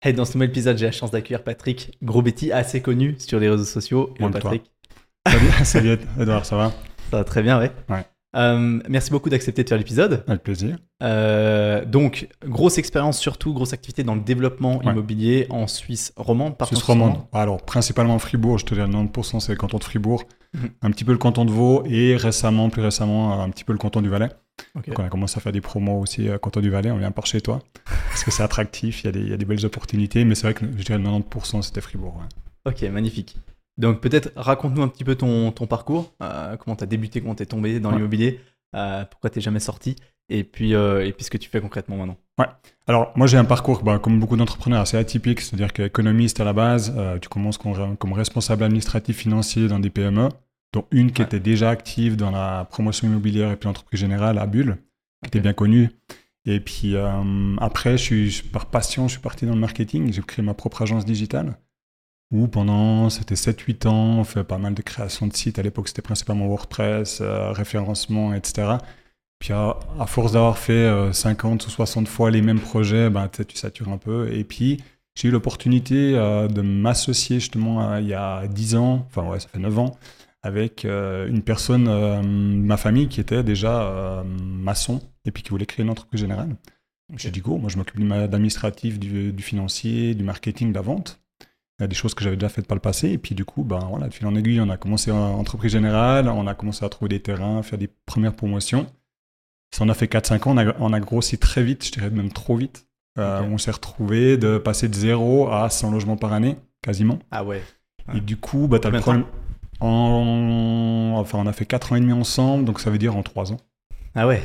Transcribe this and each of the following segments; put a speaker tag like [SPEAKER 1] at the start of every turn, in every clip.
[SPEAKER 1] Hey, dans ce nouvel épisode, j'ai la chance d'accueillir Patrick Grosbetti, assez connu sur les réseaux sociaux.
[SPEAKER 2] De
[SPEAKER 1] Patrick.
[SPEAKER 2] Salut, salut Edouard, ça va
[SPEAKER 1] Ça va très bien, ouais.
[SPEAKER 2] Ouais.
[SPEAKER 1] Euh, merci beaucoup d'accepter de faire l'épisode.
[SPEAKER 2] Avec plaisir.
[SPEAKER 1] Euh, donc, grosse expérience surtout, grosse activité dans le développement
[SPEAKER 2] Ouais.
[SPEAKER 1] immobilier en Suisse romande, par
[SPEAKER 2] Suisse romande. Alors, principalement Fribourg, je te dirais 90% c'est le canton de Fribourg,
[SPEAKER 1] Mhm.
[SPEAKER 2] un petit peu le canton de Vaud et récemment, plus récemment, un petit peu le canton du Valais. Donc, on a commencé à faire des promos aussi euh, canton du Valais, on vient par chez toi. Parce que c'est attractif, il y, a des, il y a des belles opportunités, mais c'est vrai que je dirais 90% c'était Fribourg. ouais.
[SPEAKER 1] Ok, magnifique. Donc, peut-être raconte-nous un petit peu ton, ton parcours, euh, comment tu as débuté, comment tu es tombé dans
[SPEAKER 2] Ouais.
[SPEAKER 1] l'immobilier, euh, pourquoi tu jamais sorti, et puis, euh, et puis ce que tu fais concrètement maintenant.
[SPEAKER 2] Alors, moi, j'ai un parcours, bah, comme beaucoup d'entrepreneurs, assez atypique. C'est-à-dire qu'économiste à la base, tu commences comme, comme responsable administratif financier dans des PME, dont une qui
[SPEAKER 1] Ouais.
[SPEAKER 2] était déjà active dans la promotion immobilière et puis l'entreprise générale à Bulle, qui était bien connue. Et puis euh, après, je suis, par passion, je suis parti dans le marketing. J'ai créé ma propre agence digitale, où pendant, c'était 7-8 ans, on fait pas mal de création de sites. À l'époque, c'était principalement WordPress, euh, référencement, etc. Puis à, à force d'avoir fait euh, 50 ou 60 fois les mêmes projets, ben, tu satures un peu. Et puis, j'ai eu l'opportunité euh, de m'associer justement à- il y a 10 ans, enfin ouais, ça fait 9 ans, avec euh, une personne euh, de ma famille qui était déjà euh, maçon et puis qui voulait créer une entreprise générale. J'ai dit go, moi je m'occupe d'administratif, du, du financier, du marketing, de la vente. Il y a des choses que j'avais déjà faites par le passé. Et puis du coup, ben, voilà, de fil en aiguille, on a commencé en entreprise générale, on a commencé à trouver des terrains, faire des premières promotions. Ça en a fait 4-5 ans, on a, on a grossi très vite, je dirais même trop vite. Euh. On s'est retrouvé de passer de 0 à 100 logements par année, quasiment.
[SPEAKER 1] Ah ouais. Ouais.
[SPEAKER 2] Et du coup, bah, tu as le problème. En... Enfin, on a fait 4 ans et demi ensemble, donc ça veut dire en 3 ans.
[SPEAKER 1] Ah ouais.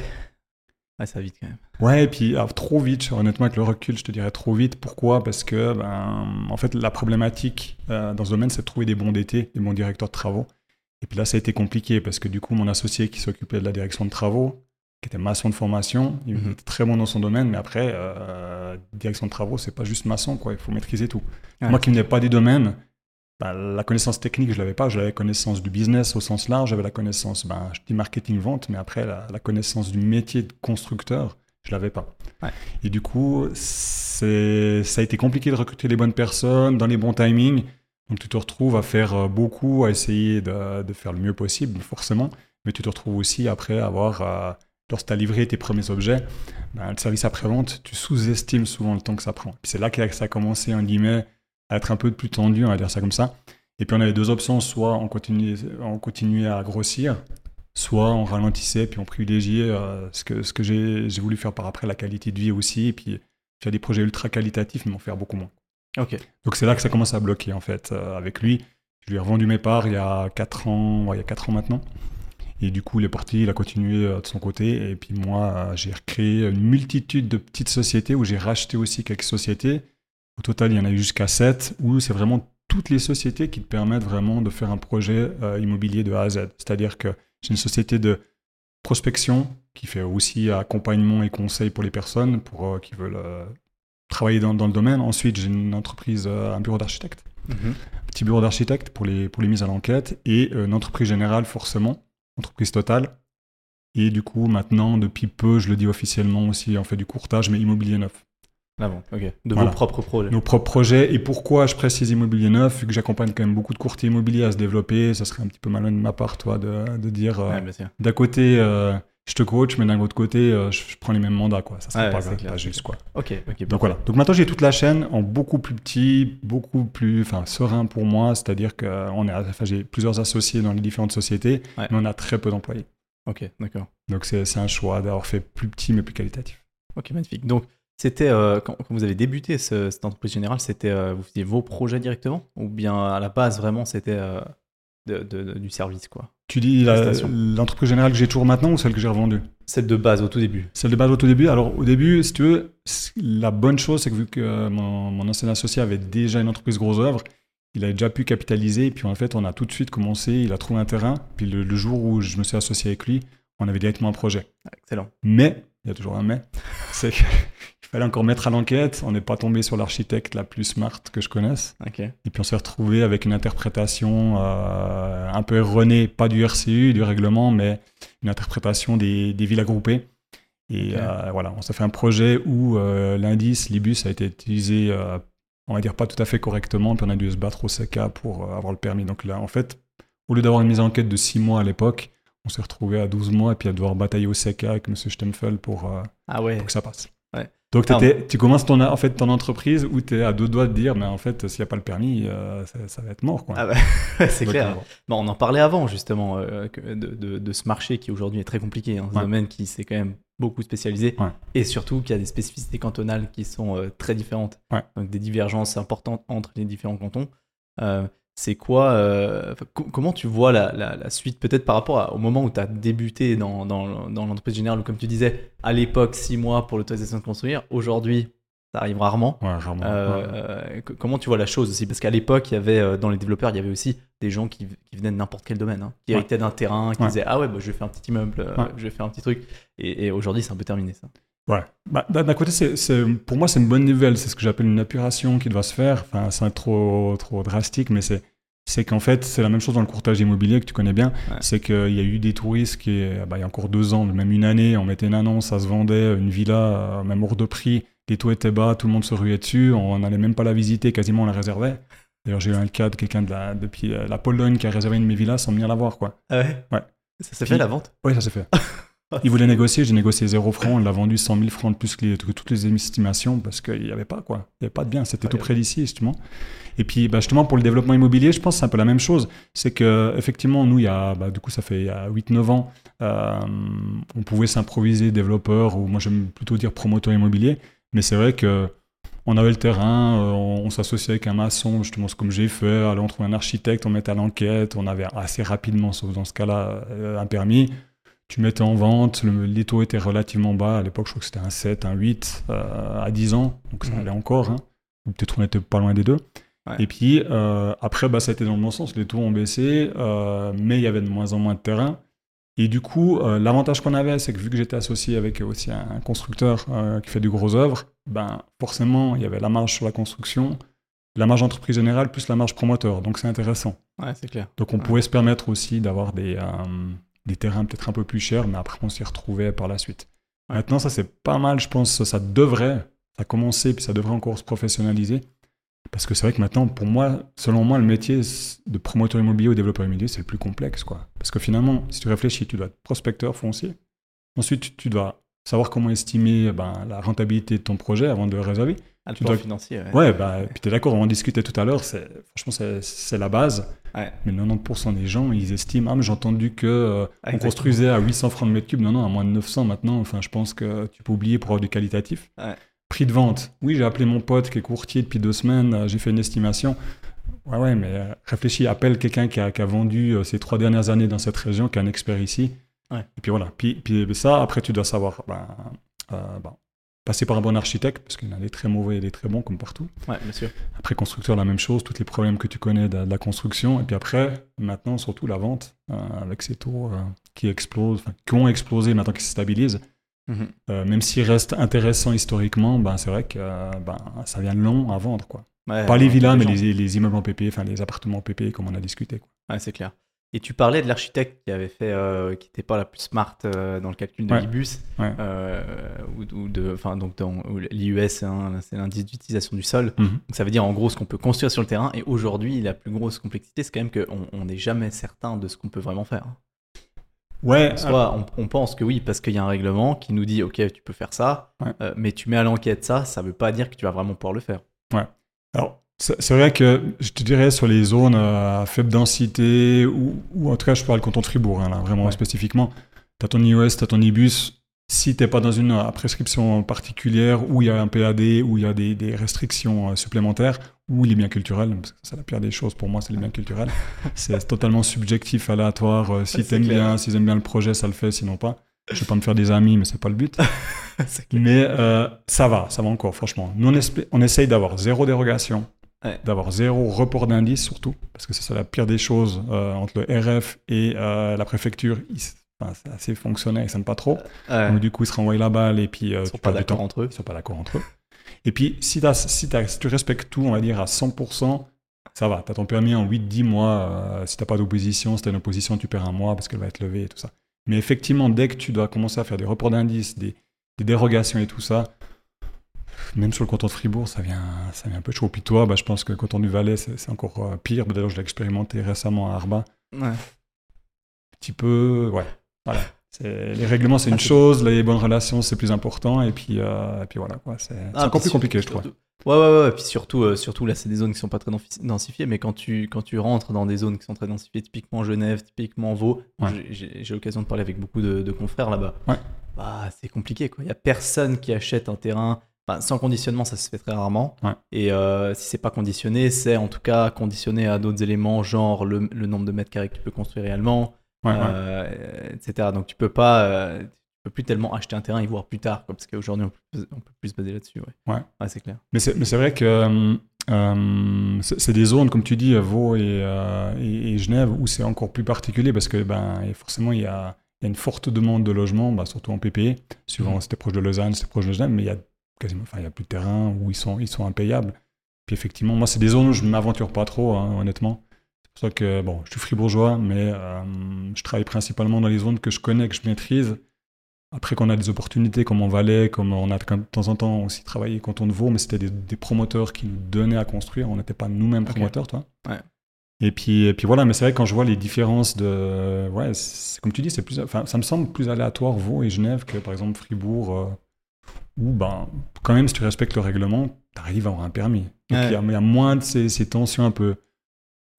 [SPEAKER 1] Ouais, ça va vite quand même.
[SPEAKER 2] Ouais, et puis trop vite, honnêtement, avec le recul, je te dirais trop vite. Pourquoi? Parce que, ben, en fait, la problématique euh, dans ce domaine, c'est de trouver des bons DT, des bons directeurs de travaux. Et puis là, ça a été compliqué parce que du coup, mon associé qui s'occupait de la direction de travaux, qui était maçon de formation, il
[SPEAKER 1] Mhm.
[SPEAKER 2] était très bon dans son domaine, mais après, euh, direction de travaux, c'est pas juste maçon, quoi. Il faut maîtriser tout. Moi qui venais pas du domaine, ben, la connaissance technique, je l'avais pas. J'avais la connaissance du business au sens large, j'avais la connaissance, ben, je dis marketing, vente, mais après, la, la connaissance du métier de constructeur, je l'avais pas.
[SPEAKER 1] Ouais.
[SPEAKER 2] Et du coup, c'est, ça a été compliqué de recruter les bonnes personnes dans les bons timings. Donc tu te retrouves à faire euh, beaucoup, à essayer de, de faire le mieux possible, forcément. Mais tu te retrouves aussi après avoir, euh, lorsque tu as livré tes premiers objets, ben, le service après-vente, tu sous-estimes souvent le temps que ça prend. Puis c'est là que ça a commencé, en guillemets, à être un peu plus tendu, on va dire ça comme ça. Et puis on avait deux options, soit on continuait, on continuait à grossir, soit on ralentissait, puis on privilégiait euh, ce que, ce que j'ai voulu faire par après, la qualité de vie aussi, et puis faire des projets ultra qualitatifs, mais en faire beaucoup moins.
[SPEAKER 1] Ok.
[SPEAKER 2] Donc c'est là que ça commence à bloquer en fait euh, avec lui. Je lui ai revendu mes parts il y a 4 ans, ouais, il y a 4 ans maintenant. Et du coup, il est parti, il a continué euh, de son côté. Et puis moi, j'ai recréé une multitude de petites sociétés où j'ai racheté aussi quelques sociétés. Au total, il y en a eu jusqu'à 7 où c'est vraiment toutes les sociétés qui te permettent vraiment de faire un projet euh, immobilier de A à Z. C'est-à-dire que j'ai une société de prospection qui fait aussi accompagnement et conseil pour les personnes pour, euh, qui veulent euh, travailler dans, dans le domaine. Ensuite, j'ai une entreprise, un bureau d'architecte,
[SPEAKER 1] Mhm.
[SPEAKER 2] petit bureau d'architecte pour les, pour les mises à l'enquête et une entreprise générale, forcément, entreprise totale. Et du coup, maintenant, depuis peu, je le dis officiellement aussi, on fait du courtage, mais immobilier neuf.
[SPEAKER 1] La vente, ok. De
[SPEAKER 2] Voilà.
[SPEAKER 1] vos propres projets.
[SPEAKER 2] Nos propres projets. Et pourquoi je précise immobilier neuf Vu que j'accompagne quand même beaucoup de courtiers immobiliers à se développer, ça serait un petit peu malin de ma part, toi, de, de dire euh,
[SPEAKER 1] Ouais,
[SPEAKER 2] d'un côté, euh, je te coach, mais d'un autre côté, euh, je, je prends les mêmes mandats, quoi. Ça serait
[SPEAKER 1] Ouais,
[SPEAKER 2] pas,
[SPEAKER 1] ouais, c'est
[SPEAKER 2] pas juste, quoi.
[SPEAKER 1] Ok, ok.
[SPEAKER 2] Donc voilà. Donc maintenant j'ai toute la chaîne en beaucoup plus petit, beaucoup plus, enfin serein pour moi. C'est-à-dire que on est, enfin, j'ai plusieurs associés dans les différentes sociétés,
[SPEAKER 1] Ouais.
[SPEAKER 2] mais on a très peu d'employés.
[SPEAKER 1] Ok, d'accord.
[SPEAKER 2] Donc c'est c'est un choix d'avoir fait plus petit mais plus qualitatif.
[SPEAKER 1] Ok, magnifique. Donc, c'était euh, quand, quand vous avez débuté ce- cette entreprise générale, c'était euh, vous faisiez vos projets directement ou bien à la base vraiment c'était euh, de- de- de- du service quoi?
[SPEAKER 2] Tu dis l'entreprise générale que j'ai toujours maintenant ou celle que j'ai revendue?
[SPEAKER 1] Celle de base au tout début.
[SPEAKER 2] Celle de base au tout début. Alors au début, si tu veux, la bonne chose c'est que vu que mon, mon ancien associé avait déjà une entreprise gros œuvre, il avait déjà pu capitaliser. Et puis en fait, on a tout de suite commencé. Il a trouvé un terrain. Puis le, le jour où je me suis associé avec lui, on avait directement un projet.
[SPEAKER 1] Excellent.
[SPEAKER 2] Mais, il y a toujours un mais, c'est encore mettre à l'enquête. On n'est pas tombé sur l'architecte la plus smart que je connaisse.
[SPEAKER 1] Ok.
[SPEAKER 2] Et puis on s'est retrouvé avec une interprétation euh, un peu erronée, pas du RCU, du règlement, mais une interprétation des, des villas groupées. Et euh, voilà, on s'est fait un projet où euh, l'indice, l'IBUS, a été utilisé on va dire, pas tout à fait correctement, puis on a dû se battre au CK pour avoir le permis. Donc là, en fait, au lieu d'avoir une mise en quête de 6 mois à l'époque, on s'est retrouvé à 12 mois et puis à devoir batailler au CK avec M. Stempfel pour,
[SPEAKER 1] ah ouais.
[SPEAKER 2] pour que ça passe. Donc tu commences ton, en fait, ton entreprise où tu es à deux doigts de dire, mais en fait, s'il n'y a pas le permis, euh, ça, va être mort. Quoi.
[SPEAKER 1] Ah c'est clair. Bon, on en parlait avant justement euh, de, de, ce marché qui aujourd'hui est très compliqué, hein, un domaine qui s'est quand même beaucoup spécialisé et surtout qu'il y a des spécificités cantonales qui sont euh, très différentes. Donc des divergences importantes entre les différents cantons c'est quoi euh, Comment tu vois la, suite, peut-être par rapport au moment où tu as débuté dans, dans, dans l'entreprise générale, ou comme tu disais, à l'époque, six mois pour l'autorisation de construire, aujourd'hui, ça arrive rarement.
[SPEAKER 2] Ouais, rarement
[SPEAKER 1] euh, comment tu vois la chose aussi? Parce qu'à l'époque, il y avait, euh, dans les développeurs, il y avait aussi des gens qui, venaient de n'importe quel domaine, hein, qui héritaient d'un terrain, qui disaient Ah ouais, bah, je vais faire un petit immeuble, je vais faire un petit truc. Et, et aujourd'hui, c'est un peu terminé ça.
[SPEAKER 2] Ouais. Bah, d'un côté, c'est, pour moi, c'est une bonne nouvelle. C'est ce que j'appelle une apuration qui doit se faire. Enfin, c'est trop, trop drastique, mais c'est, c'est qu'en fait, c'est la même chose dans le courtage immobilier que tu connais bien. C'est qu'il y a eu des touristes qui, bah, il y a encore deux ans, même une année, on mettait une annonce, ça se vendait, une villa, euh, même hors de prix, les taux étaient bas, tout le monde se ruait dessus, on n'allait même pas la visiter, quasiment on la réservait. D'ailleurs, j'ai eu un cas de quelqu'un de la, depuis euh, la Pologne qui a réservé une de mes villas sans venir la voir. Quoi.
[SPEAKER 1] Ah ouais?
[SPEAKER 2] Ouais.
[SPEAKER 1] Ça s'est fait la vente?
[SPEAKER 2] Oui, ça s'est fait. Il voulait négocier, j'ai négocié 0 francs, on l'a vendu 100 000 francs de plus que, toutes les estimations parce qu'il n'y avait pas quoi. Il n'y avait pas de bien, c'était tout près d'ici justement. Et puis bah, justement pour le développement immobilier, je pense que c'est un peu la même chose. C'est que effectivement nous, il y a, bah, du coup ça fait 8-9 ans, euh, on pouvait s'improviser développeur ou moi j'aime plutôt dire promoteur immobilier. Mais c'est vrai que on avait le terrain, euh, on, s'associait avec un maçon, justement, comme j'ai fait, allez, on trouvait un architecte, on mettait à l'enquête, on avait assez rapidement, sauf dans ce cas-là, euh, un permis tu mettais en vente, les taux étaient relativement bas. À l'époque, je crois que c'était un 7, un 8 euh, à 10 ans, donc ça mhm. allait encore. Hein. Peut-être on était pas loin des deux. Et puis euh, après, bah, ça a été dans le bon sens. Les taux ont baissé, euh, mais il y avait de moins en moins de terrain. Et du coup, l'avantage qu'on avait, c'est que vu que j'étais associé avec aussi un, constructeur qui fait du gros œuvre, ben, forcément, il y avait la marge sur la construction, la marge entreprise générale plus la marge promoteur. Donc c'est intéressant.
[SPEAKER 1] Ouais, c'est clair.
[SPEAKER 2] Donc on pouvait se permettre aussi d'avoir des, des terrains peut-être un peu plus chers, mais après on s'y retrouvait par la suite. Maintenant, ça c'est pas mal, je pense, ça devrait, ça a commencé, puis ça devrait encore se professionnaliser. Parce que c'est vrai que maintenant, pour moi, selon moi, le métier de promoteur immobilier ou développeur immobilier, c'est le plus complexe. quoi. Parce que finalement, si tu réfléchis, tu dois être prospecteur foncier. Ensuite, tu dois savoir comment estimer ben, la rentabilité de ton projet avant de le réserver.
[SPEAKER 1] Un tu dois... financier.
[SPEAKER 2] Ouais, ouais bah, puis tu es d'accord, on en discutait tout à l'heure, franchement, c'est la base. Mais 90% des gens, ils estiment, ah, mais j'ai entendu que euh, on construisait à 800 francs de mètre cube. Non, non, à moins de 900 maintenant. Enfin, je pense que tu peux oublier pour avoir du qualitatif. Prix de vente. Oui, j'ai appelé mon pote qui est courtier depuis deux semaines. Euh, j'ai fait une estimation. Ouais, ouais, mais euh, réfléchis, appelle quelqu'un qui a, qui a vendu ces trois dernières années dans cette région, qui est un expert ici. Et puis voilà. Puis, puis ça, après, tu dois savoir. Ben, ben, passer par un bon architecte, parce qu'il y en a des très mauvais et des très bons, comme partout.
[SPEAKER 1] Ouais, bien sûr.
[SPEAKER 2] Après, constructeur, la même chose, tous les problèmes que tu connais de, la construction. Et puis après, maintenant, surtout la vente, euh, avec ces taux euh, qui explosent, qui ont explosé, maintenant qui se stabilisent. Mhm. Euh, même s'ils restent intéressants historiquement, ben, c'est vrai que ben, ça vient long à vendre. Quoi. Pas les villas, mais les, les, immeubles en PP, enfin les appartements en PP, comme on a discuté. Quoi.
[SPEAKER 1] Ouais, c'est clair. Et tu parlais de l'architecte qui avait fait, euh, qui n'était pas la plus smart euh, dans le calcul de l'IBUS, euh, ou, de, enfin donc dans l'IUS, hein, c'est l'indice d'utilisation du sol. Mhm. Donc ça veut dire en gros ce qu'on peut construire sur le terrain. Et aujourd'hui, la plus grosse complexité, c'est quand même qu'on n'est jamais certain de ce qu'on peut vraiment faire.
[SPEAKER 2] Ouais.
[SPEAKER 1] Soit on, on, pense que oui, parce qu'il y a un règlement qui nous dit ok, tu peux faire ça, mais tu mets à l'enquête ça, ça veut pas dire que tu vas vraiment pouvoir le faire.
[SPEAKER 2] Ouais. Alors c'est vrai que je te dirais sur les zones à faible densité, ou, en tout cas je parle quand on Fribourg, hein, là, vraiment spécifiquement, tu as ton iOS, tu as ton ibus. Si tu n'es pas dans une prescription particulière où il y a un PAD, où il y a des, restrictions euh, supplémentaires, ou les biens culturels, parce que c'est la pire des choses pour moi, c'est les biens culturels. c'est totalement subjectif, aléatoire. Euh, si tu aimes bien, si bien le projet, ça le fait, sinon pas. Je vais pas me faire des amis, mais c'est pas le but. mais euh, ça va, ça va encore, franchement. Nous, on, on essaye d'avoir zéro dérogation d'avoir zéro report d'indice surtout, parce que c'est la pire des choses euh, entre le RF et euh, la préfecture. c'est assez fonctionnel, ils s'aiment pas trop. Donc du coup, ils se renvoient la balle et puis
[SPEAKER 1] euh, ils sont pas d'accord entre eux.
[SPEAKER 2] Ils sont pas d'accord entre eux. Et puis, si, si, tu respectes tout, on va dire à 100%, ça va. Tu as ton permis en 8-10 mois. si tu n'as pas d'opposition, si tu as une opposition, tu perds un mois parce qu'elle va être levée et tout ça. Mais effectivement, dès que tu dois commencer à faire des reports d'indices, des, des dérogations et tout ça, même sur le canton de Fribourg, ça vient, ça vient un peu chaud. Puis toi, bah, je pense que le canton du Valais, c'est encore euh, pire. D'ailleurs, je l'ai expérimenté récemment à Arba.
[SPEAKER 1] Ouais. Un
[SPEAKER 2] petit peu, ouais. Voilà. Les règlements, c'est une chose, les bonnes relations, c'est plus important. Et puis, euh, et puis voilà, quoi. C'est
[SPEAKER 1] Ah,
[SPEAKER 2] encore plus compliqué, je trouve.
[SPEAKER 1] Ouais, ouais, ouais. Puis surtout, euh, surtout là, c'est des zones qui sont pas très densi- densifiées, mais quand tu, quand tu rentres dans des zones qui sont très densifiées, typiquement Genève, typiquement Vaud,
[SPEAKER 2] Ouais.
[SPEAKER 1] j'ai- l'occasion de parler avec beaucoup de, de confrères là-bas.
[SPEAKER 2] Ouais.
[SPEAKER 1] Bah, c'est compliqué, quoi. Il y a personne qui achète un terrain. Sans conditionnement, ça se fait très rarement.
[SPEAKER 2] Ouais.
[SPEAKER 1] Et euh, si c'est pas conditionné, c'est en tout cas conditionné à d'autres éléments, genre le, le nombre de mètres carrés que tu peux construire réellement,
[SPEAKER 2] Ouais, ouais.
[SPEAKER 1] euh, etc. Donc tu peux pas, euh, tu peux plus tellement acheter un terrain et voir plus tard, quoi, parce qu'aujourd'hui on on peut plus se baser là-dessus. Ouais,
[SPEAKER 2] Ouais.
[SPEAKER 1] c'est clair.
[SPEAKER 2] Mais c'est mais c'est vrai que euh, c'est des zones, comme tu dis, Vaud et, et, et Genève, où c'est encore plus particulier parce que ben, forcément, il y a, il y a une forte demande de logement, bah, surtout en PPE. Souvent,
[SPEAKER 1] Mhm.
[SPEAKER 2] c'était proche de Lausanne, c'était proche de Genève, mais il y a quasiment, enfin, il y a plus de terrain où ils sont, ils sont impayables. Puis effectivement, moi, c'est des zones où je ne m'aventure pas trop, hein, honnêtement. C'est pour ça que, bon, je suis fribourgeois, mais euh, je travaille principalement dans les zones que je connais, que je maîtrise. Après qu'on a des opportunités comme en Valais, comme on a de temps en temps aussi travaillé canton de Vaud, mais c'était des, des promoteurs qui nous donnaient à construire. On n'était pas nous-mêmes promoteurs, toi.
[SPEAKER 1] Ouais.
[SPEAKER 2] Et puis, et puis voilà, mais c'est vrai quand je vois les différences de, ouais, comme tu dis, c'est plus, ça me semble plus aléatoire Vaud et Genève que par exemple Fribourg, euh, où ben, quand même si tu respectes le règlement, tu arrives à avoir un permis. Donc
[SPEAKER 1] Ouais.
[SPEAKER 2] il y, a- il y a moins de ces, ces tensions un peu,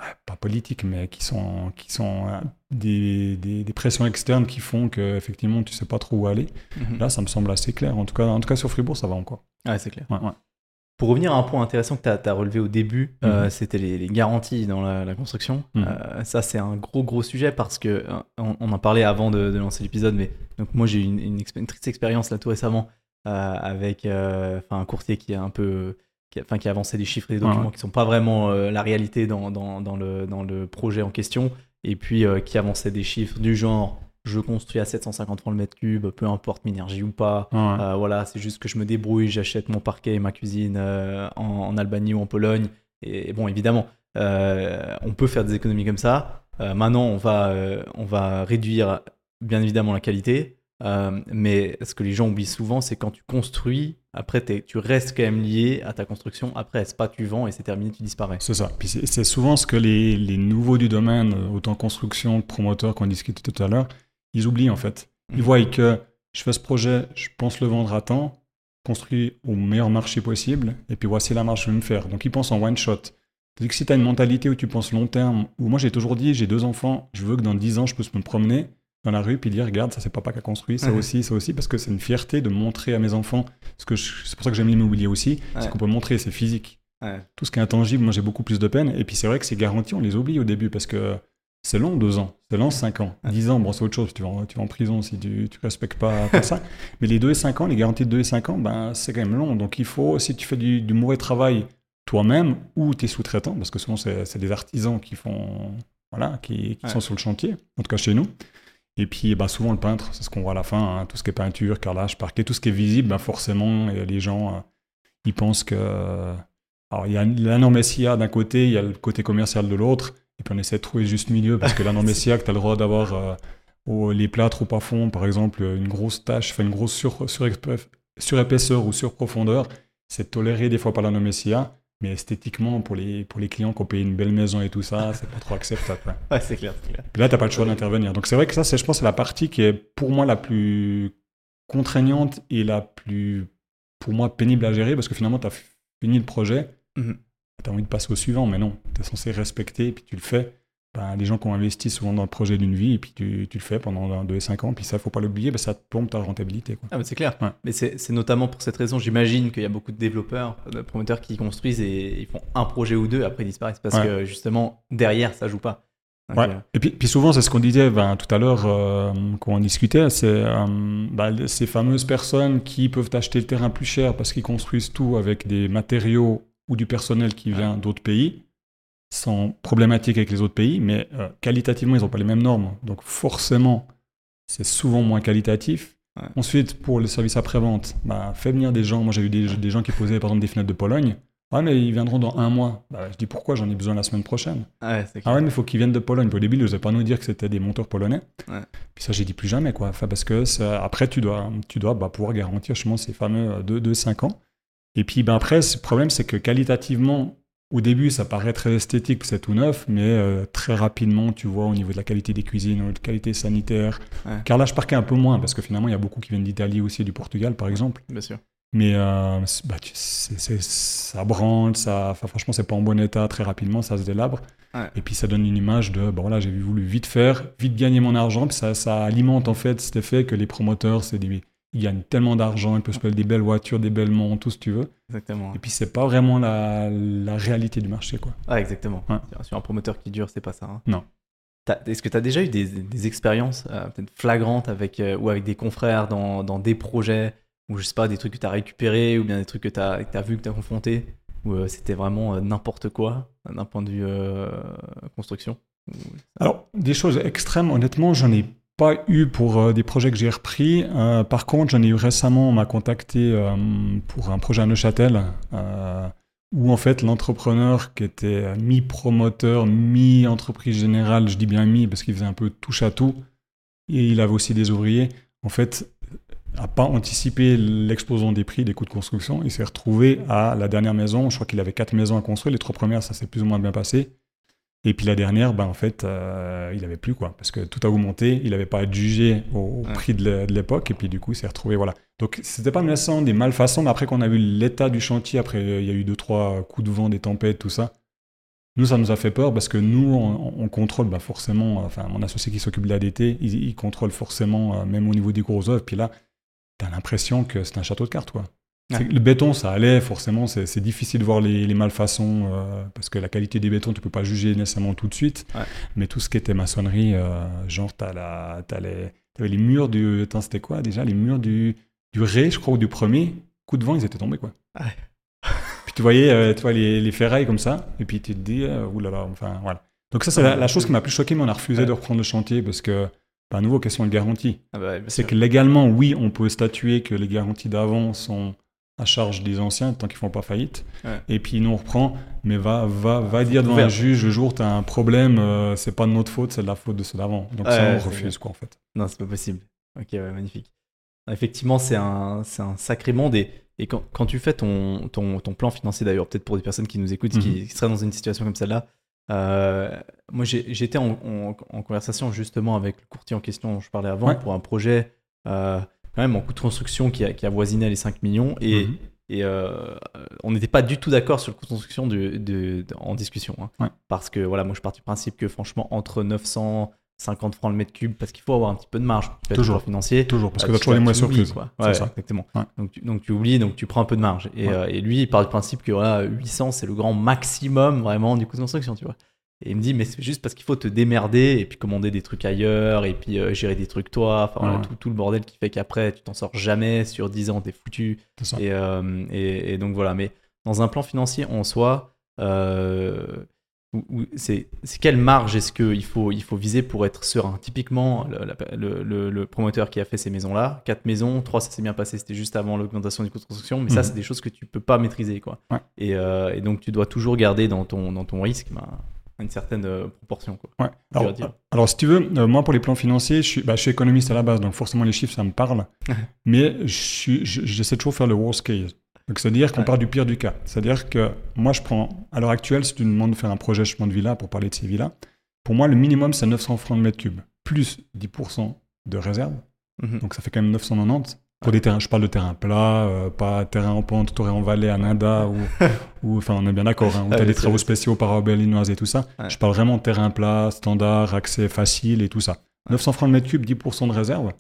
[SPEAKER 2] ouais, pas politiques, mais qui sont, qui sont euh, des, des, des pressions externes qui font que effectivement tu sais pas trop où aller.
[SPEAKER 1] Mhm.
[SPEAKER 2] Là, ça me semble assez clair. En tout cas, en tout cas sur Fribourg, ça va encore.
[SPEAKER 1] Ouais, c'est clair.
[SPEAKER 2] Ouais, ouais.
[SPEAKER 1] Pour revenir à un point intéressant que tu as, relevé au début, euh,
[SPEAKER 2] Mhm.
[SPEAKER 1] c'était les, les garanties dans la, la construction.
[SPEAKER 2] Mhm.
[SPEAKER 1] Euh, ça, c'est un gros, gros sujet parce que euh, on, on en parlait avant de, de lancer l'épisode, mais donc moi, j'ai eu une, une, triste expérience là tout récemment euh, avec euh, un courtier qui a un peu. Qui a, enfin, qui a avancé des chiffres et des documents
[SPEAKER 2] ouais.
[SPEAKER 1] qui sont pas vraiment euh, la réalité dans, dans, dans le, dans le projet en question, et puis euh, qui avançait des chiffres du genre je construis à 750 francs le mètre cube, peu importe Minergie ou pas,
[SPEAKER 2] Ouais,
[SPEAKER 1] euh, voilà, c'est juste que je me débrouille, j'achète mon parquet et ma cuisine euh, en, en Albanie ou en Pologne. Et bon, évidemment, euh, on peut faire des économies comme ça. Euh, maintenant, on va, euh, on va réduire bien évidemment la qualité. Euh, mais ce que les gens oublient souvent, c'est quand tu construis, après tu restes quand même lié à ta construction. Après, c'est pas tu vends et c'est terminé, tu disparais.
[SPEAKER 2] C'est ça. Puis c'est c'est souvent ce que les, les nouveaux du domaine, euh, autant construction que promoteurs qu'on discutait tout à l'heure, ils oublient en fait. Ils
[SPEAKER 1] Mhm.
[SPEAKER 2] voient que je fais ce projet, je pense le vendre à temps, construit au meilleur marché possible, et puis voici la marge que je vais me faire. Donc ils pensent en one shot. Tandis que si tu as une mentalité où tu penses long terme, où moi j'ai toujours dit, j'ai deux enfants, je veux que dans 10 ans je puisse me promener dans la rue puis dire, regarde, ça c'est papa qui a construit, ça
[SPEAKER 1] Mhm.
[SPEAKER 2] aussi, ça aussi, parce que c'est une fierté de montrer à mes enfants, ce que c'est pour ça que j'aime l'immobilier aussi,
[SPEAKER 1] Ouais.
[SPEAKER 2] c'est qu'on peut montrer, c'est physique
[SPEAKER 1] Ouais.
[SPEAKER 2] tout ce qui est intangible, moi j'ai beaucoup plus de peine. Et puis c'est vrai que ces garanties, on les oublie au début parce que c'est long, deux ans, c'est long, cinq ans. Dix ans, bon, c'est autre chose, tu vas, en, tu vas en prison si tu ne respectes pas, pas ça. Mais les deux et cinq ans, les garanties de deux et cinq ans, ben, c'est quand même long. Donc il faut, si tu fais du, du mauvais travail toi-même ou tes sous-traitants, parce que souvent c'est c'est des artisans qui font, voilà, qui, sont sur le chantier, en tout cas chez nous. Et puis bah, souvent le peintre, c'est ce qu'on voit à la fin, hein, tout ce qui est peinture, carrelage, parquet, tout ce qui est visible, ben, forcément, les gens, euh, ils pensent que alors, il y a la norme SIA d'un côté, il y a le côté commercial de l'autre, et puis on essaie de trouver juste milieu, parce que la norme SIA, que tu as le droit d'avoir euh, les plâtres au plafond, par exemple, une grosse tache, enfin une grosse sur, ou surprofondeur, c'est toléré des fois par la norme SIA, mais esthétiquement, pour les, pour les clients qui ont payé une belle maison et tout ça, c'est pas trop acceptable. quoi.
[SPEAKER 1] Ouais, c'est clair, clair.
[SPEAKER 2] Puis là, tu n'as pas le choix d'intervenir. Donc c'est vrai que ça, c'est, je pense, c'est la partie qui est pour moi la plus contraignante et la plus, pour moi, pénible à gérer, parce que finalement, tu as fini le projet,
[SPEAKER 1] Mhm.
[SPEAKER 2] tu as envie de passer au suivant, mais non, tu es censé respecter, et puis tu le fais. Ben, les gens qui ont investi souvent dans le projet d'une vie, et puis tu, tu le fais pendant 2 et 5 ans, puis ça, faut pas l'oublier, ben, ça te plombe ta rentabilité. Quoi.
[SPEAKER 1] Ah, mais c'est clair.
[SPEAKER 2] Ouais.
[SPEAKER 1] Mais c'est c'est notamment pour cette raison, j'imagine qu'il y a beaucoup de développeurs, de promoteurs qui construisent et ils font un projet ou deux, après ils disparaissent parce
[SPEAKER 2] Ouais.
[SPEAKER 1] que justement, derrière, ça joue pas. Donc,
[SPEAKER 2] Ouais.
[SPEAKER 1] euh,
[SPEAKER 2] Et puis, puis souvent, c'est ce qu'on disait ben, tout à l'heure euh, quand on discutait, c'est euh, ben, ces fameuses personnes qui peuvent acheter le terrain plus cher parce qu'ils construisent tout avec des matériaux ou du personnel qui vient d'autres pays, sans problématique avec les autres pays, mais euh, qualitativement, ils n'ont pas les mêmes normes. Donc forcément, c'est souvent moins qualitatif.
[SPEAKER 1] Ouais.
[SPEAKER 2] Ensuite, pour le service après-vente, ben, fais venir des gens. Moi, j'ai eu des, des gens qui posaient par exemple des fenêtres de Pologne. Ah, mais ils viendront dans un mois. Ben, je dis pourquoi? J'en ai besoin la semaine prochaine.
[SPEAKER 1] ouais,
[SPEAKER 2] Ah ouais, mais il faut qu'ils viennent de Pologne. Puis au début, ils n'osaient pas nous dire que c'était des monteurs polonais.
[SPEAKER 1] Ouais.
[SPEAKER 2] Puis ça, j'ai dit plus jamais, quoi. Enfin, parce que ça- après, tu dois, tu dois bah, pouvoir garantir justement ces fameux 2-5 ans. Et puis ben après, le problème, c'est que qualitativement, au début, ça paraît très esthétique, c'est tout neuf, mais euh, très rapidement, tu vois, au niveau de la qualité des cuisines, de la qualité sanitaire. Car là, je parquais un peu moins, parce que finalement, il y a beaucoup qui viennent d'Italie aussi et du Portugal, par exemple.
[SPEAKER 1] Bien sûr.
[SPEAKER 2] Mais euh, bah, ça branle, ça, franchement, c'est pas en bon état très rapidement, ça se délabre. Et puis ça donne une image de, bon voilà, j'ai voulu vite faire, vite gagner mon argent, puis ça, ça alimente en fait cet effet que les promoteurs, c'est des ils gagnent tellement d'argent, ils peuvent se payer des belles voitures, des belles montres, tout ce que tu veux.
[SPEAKER 1] Exactement.
[SPEAKER 2] Et puis c'est pas vraiment la, la, réalité du marché, quoi.
[SPEAKER 1] Ah, exactement. Sur un promoteur qui dure, c'est pas ça. Hein.
[SPEAKER 2] Non.
[SPEAKER 1] Est-ce que tu as déjà eu des, des expériences euh, peut-être flagrantes avec, euh, ou avec des confrères dans, dans, des projets, ou je sais pas, des trucs que tu as récupérés, ou bien des trucs que tu as, as, vu, que tu as confronté, ou euh, c'était vraiment n'importe quoi d'un point de vue construction?
[SPEAKER 2] Alors, des choses extrêmes, honnêtement, j'en ai pas eu pour euh, des projets que j'ai repris. Euh, par contre, j'en ai eu récemment, on m'a contacté euh, pour un projet à Neuchâtel, où en fait l'entrepreneur qui était mi-promoteur, mi-entreprise générale, je dis bien mi parce qu'il faisait un peu touche à tout, et il avait aussi des ouvriers, en fait, n'a pas anticipé l'explosion des prix, des coûts de construction. Il s'est retrouvé à la dernière maison, je crois qu'il avait quatre maisons à construire, les trois premières, ça s'est plus ou moins bien passé. Et puis la dernière, ben, en fait, euh, il n'avait plus quoi, parce que tout a augmenté, il n'avait pas à jugé au, prix de l'époque, et puis du coup, il s'est retrouvé, voilà. Donc c'était pas nécessairement des malfaçons, mais après qu'on a vu l'état du chantier, après il y a eu deux, trois coups de vent, des tempêtes, tout ça, nous, ça nous a fait peur parce que nous, on, contrôle bah, forcément, enfin, mon associé qui s'occupe de l'ADT, il, il, contrôle forcément, euh, même au niveau des gros œuvres, puis là, tu as l'impression que c'est un château de cartes, quoi. Le béton, ça allait, forcément, c'est difficile de voir les, malfaçons, euh, parce que la qualité des bétons, tu peux pas juger nécessairement tout de suite. Mais tout ce qui était maçonnerie, euh, genre, tu les, les murs du. Attends, c'était quoi déjà Les murs du, du Ré, je crois, ou du premier. Coup de vent, ils étaient tombés, quoi. puis tu voyais euh, tu vois, les, les, ferrailles comme ça, et puis tu te dis, oulala, enfin, voilà. Donc, ça, c'est la, chose qui m'a plus choqué, mais on a refusé de reprendre le chantier parce que. Pas à nouveau, question de garantie. Ah bah c'est que légalement, oui, on peut statuer que les garanties d'avant sont à charge des anciens tant qu'ils font pas faillite. Et puis nous on reprend, mais va, va, va dire devant un juge le jour tu as un problème, euh, c'est pas de notre faute, c'est de la faute de ceux d'avant. Donc ça on refuse quoi en fait.
[SPEAKER 1] Non, c'est pas possible. Ok, ouais, magnifique. Effectivement, c'est un, un sacré monde et, et quand, quand, tu fais ton, ton, ton plan financier d'ailleurs, peut-être pour des personnes qui nous écoutent, qui, mhm. seraient dans une situation comme celle-là, euh, moi j'étais en, en, conversation justement avec le courtier en question dont je parlais avant pour un projet. Euh, quand même en coût de construction qui, a, qui avoisinait les 5 millions. Et, mhm. et euh, on n'était pas du tout d'accord sur le coût de construction de, en discussion. Hein. Parce que voilà, moi je pars du principe que franchement, entre 950 francs le mètre cube, parce qu'il faut avoir un petit peu de marge.
[SPEAKER 2] Toujours.
[SPEAKER 1] financier.
[SPEAKER 2] Toujours, parce que tu as toujours les mois surprises.
[SPEAKER 1] Quoi. Ouais, ça. exactement. Donc, tu, donc tu oublies, donc tu prends un peu de marge. Et, euh, et lui, il part du principe que voilà, 800, c'est le grand maximum vraiment du coût de construction, tu vois. Et il me dit, mais c'est juste parce qu'il faut te démerder et puis commander des trucs ailleurs et puis euh, gérer des trucs toi. Enfin, tout, tout, le bordel qui fait qu'après, tu t'en sors jamais. Sur 10 ans, t'es foutu. Et, euh, et, et, donc voilà. Mais dans un plan financier en soi, euh, c'est quelle marge est-ce qu'il faut, il faut viser pour être serein? Typiquement, le, le, le, promoteur qui a fait ces maisons-là, 4 maisons, 3 ça s'est bien passé, c'était juste avant l'augmentation du coût de construction, mais ça, mhm. c'est des choses que tu peux pas maîtriser. Quoi. Et, et, donc, tu dois toujours garder dans ton, dans ton risque. Une certaine euh, proportion. Quoi,
[SPEAKER 2] ouais. alors, si tu veux, euh, moi pour les plans financiers, je suis, bah, je suis, économiste à la base, donc forcément les chiffres, ça me parle. mais j'essaie toujours de faire le worst case. Donc c'est-à-dire qu'on part du pire du cas. C'est-à-dire que moi je prends, à l'heure actuelle, si tu me demandes de faire un projet chemin de villa pour parler de ces villas, pour moi le minimum c'est 900 francs de mètre cube, plus 10% de réserve. Mhm. Donc ça fait quand même 990 des terrains, je parle de terrain plat, euh, pas terrain en pente, torrent en vallée, à Nada, ou, enfin on est bien d'accord, hein, où tu as des travaux spéciaux parabellinoises et tout ça. Je parle vraiment de terrain plat, standard, accès facile et tout ça. 900 francs de mètre cube, 10% de réserve.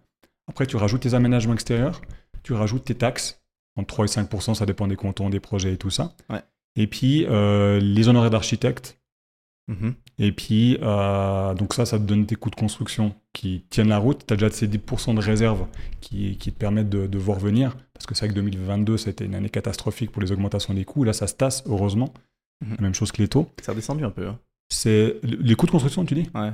[SPEAKER 2] Après, tu rajoutes tes aménagements extérieurs, tu rajoutes tes taxes, entre 3 et 5%, ça dépend des cantons, des projets et tout ça. Et puis, euh, les honoraires d'architecte, Mhm. Et puis, euh, donc ça, ça te donne des coûts de construction qui tiennent la route. Tu as déjà ces 10% de réserve qui, qui, te permettent de, voir venir. Parce que c'est vrai que 2022, c'était une année catastrophique pour les augmentations des coûts. Là, ça se tasse, heureusement. Mhm. La même chose que les taux.
[SPEAKER 1] Ça a descendu un peu. Hein.
[SPEAKER 2] C'est les coûts de construction, tu dis?
[SPEAKER 1] Ouais.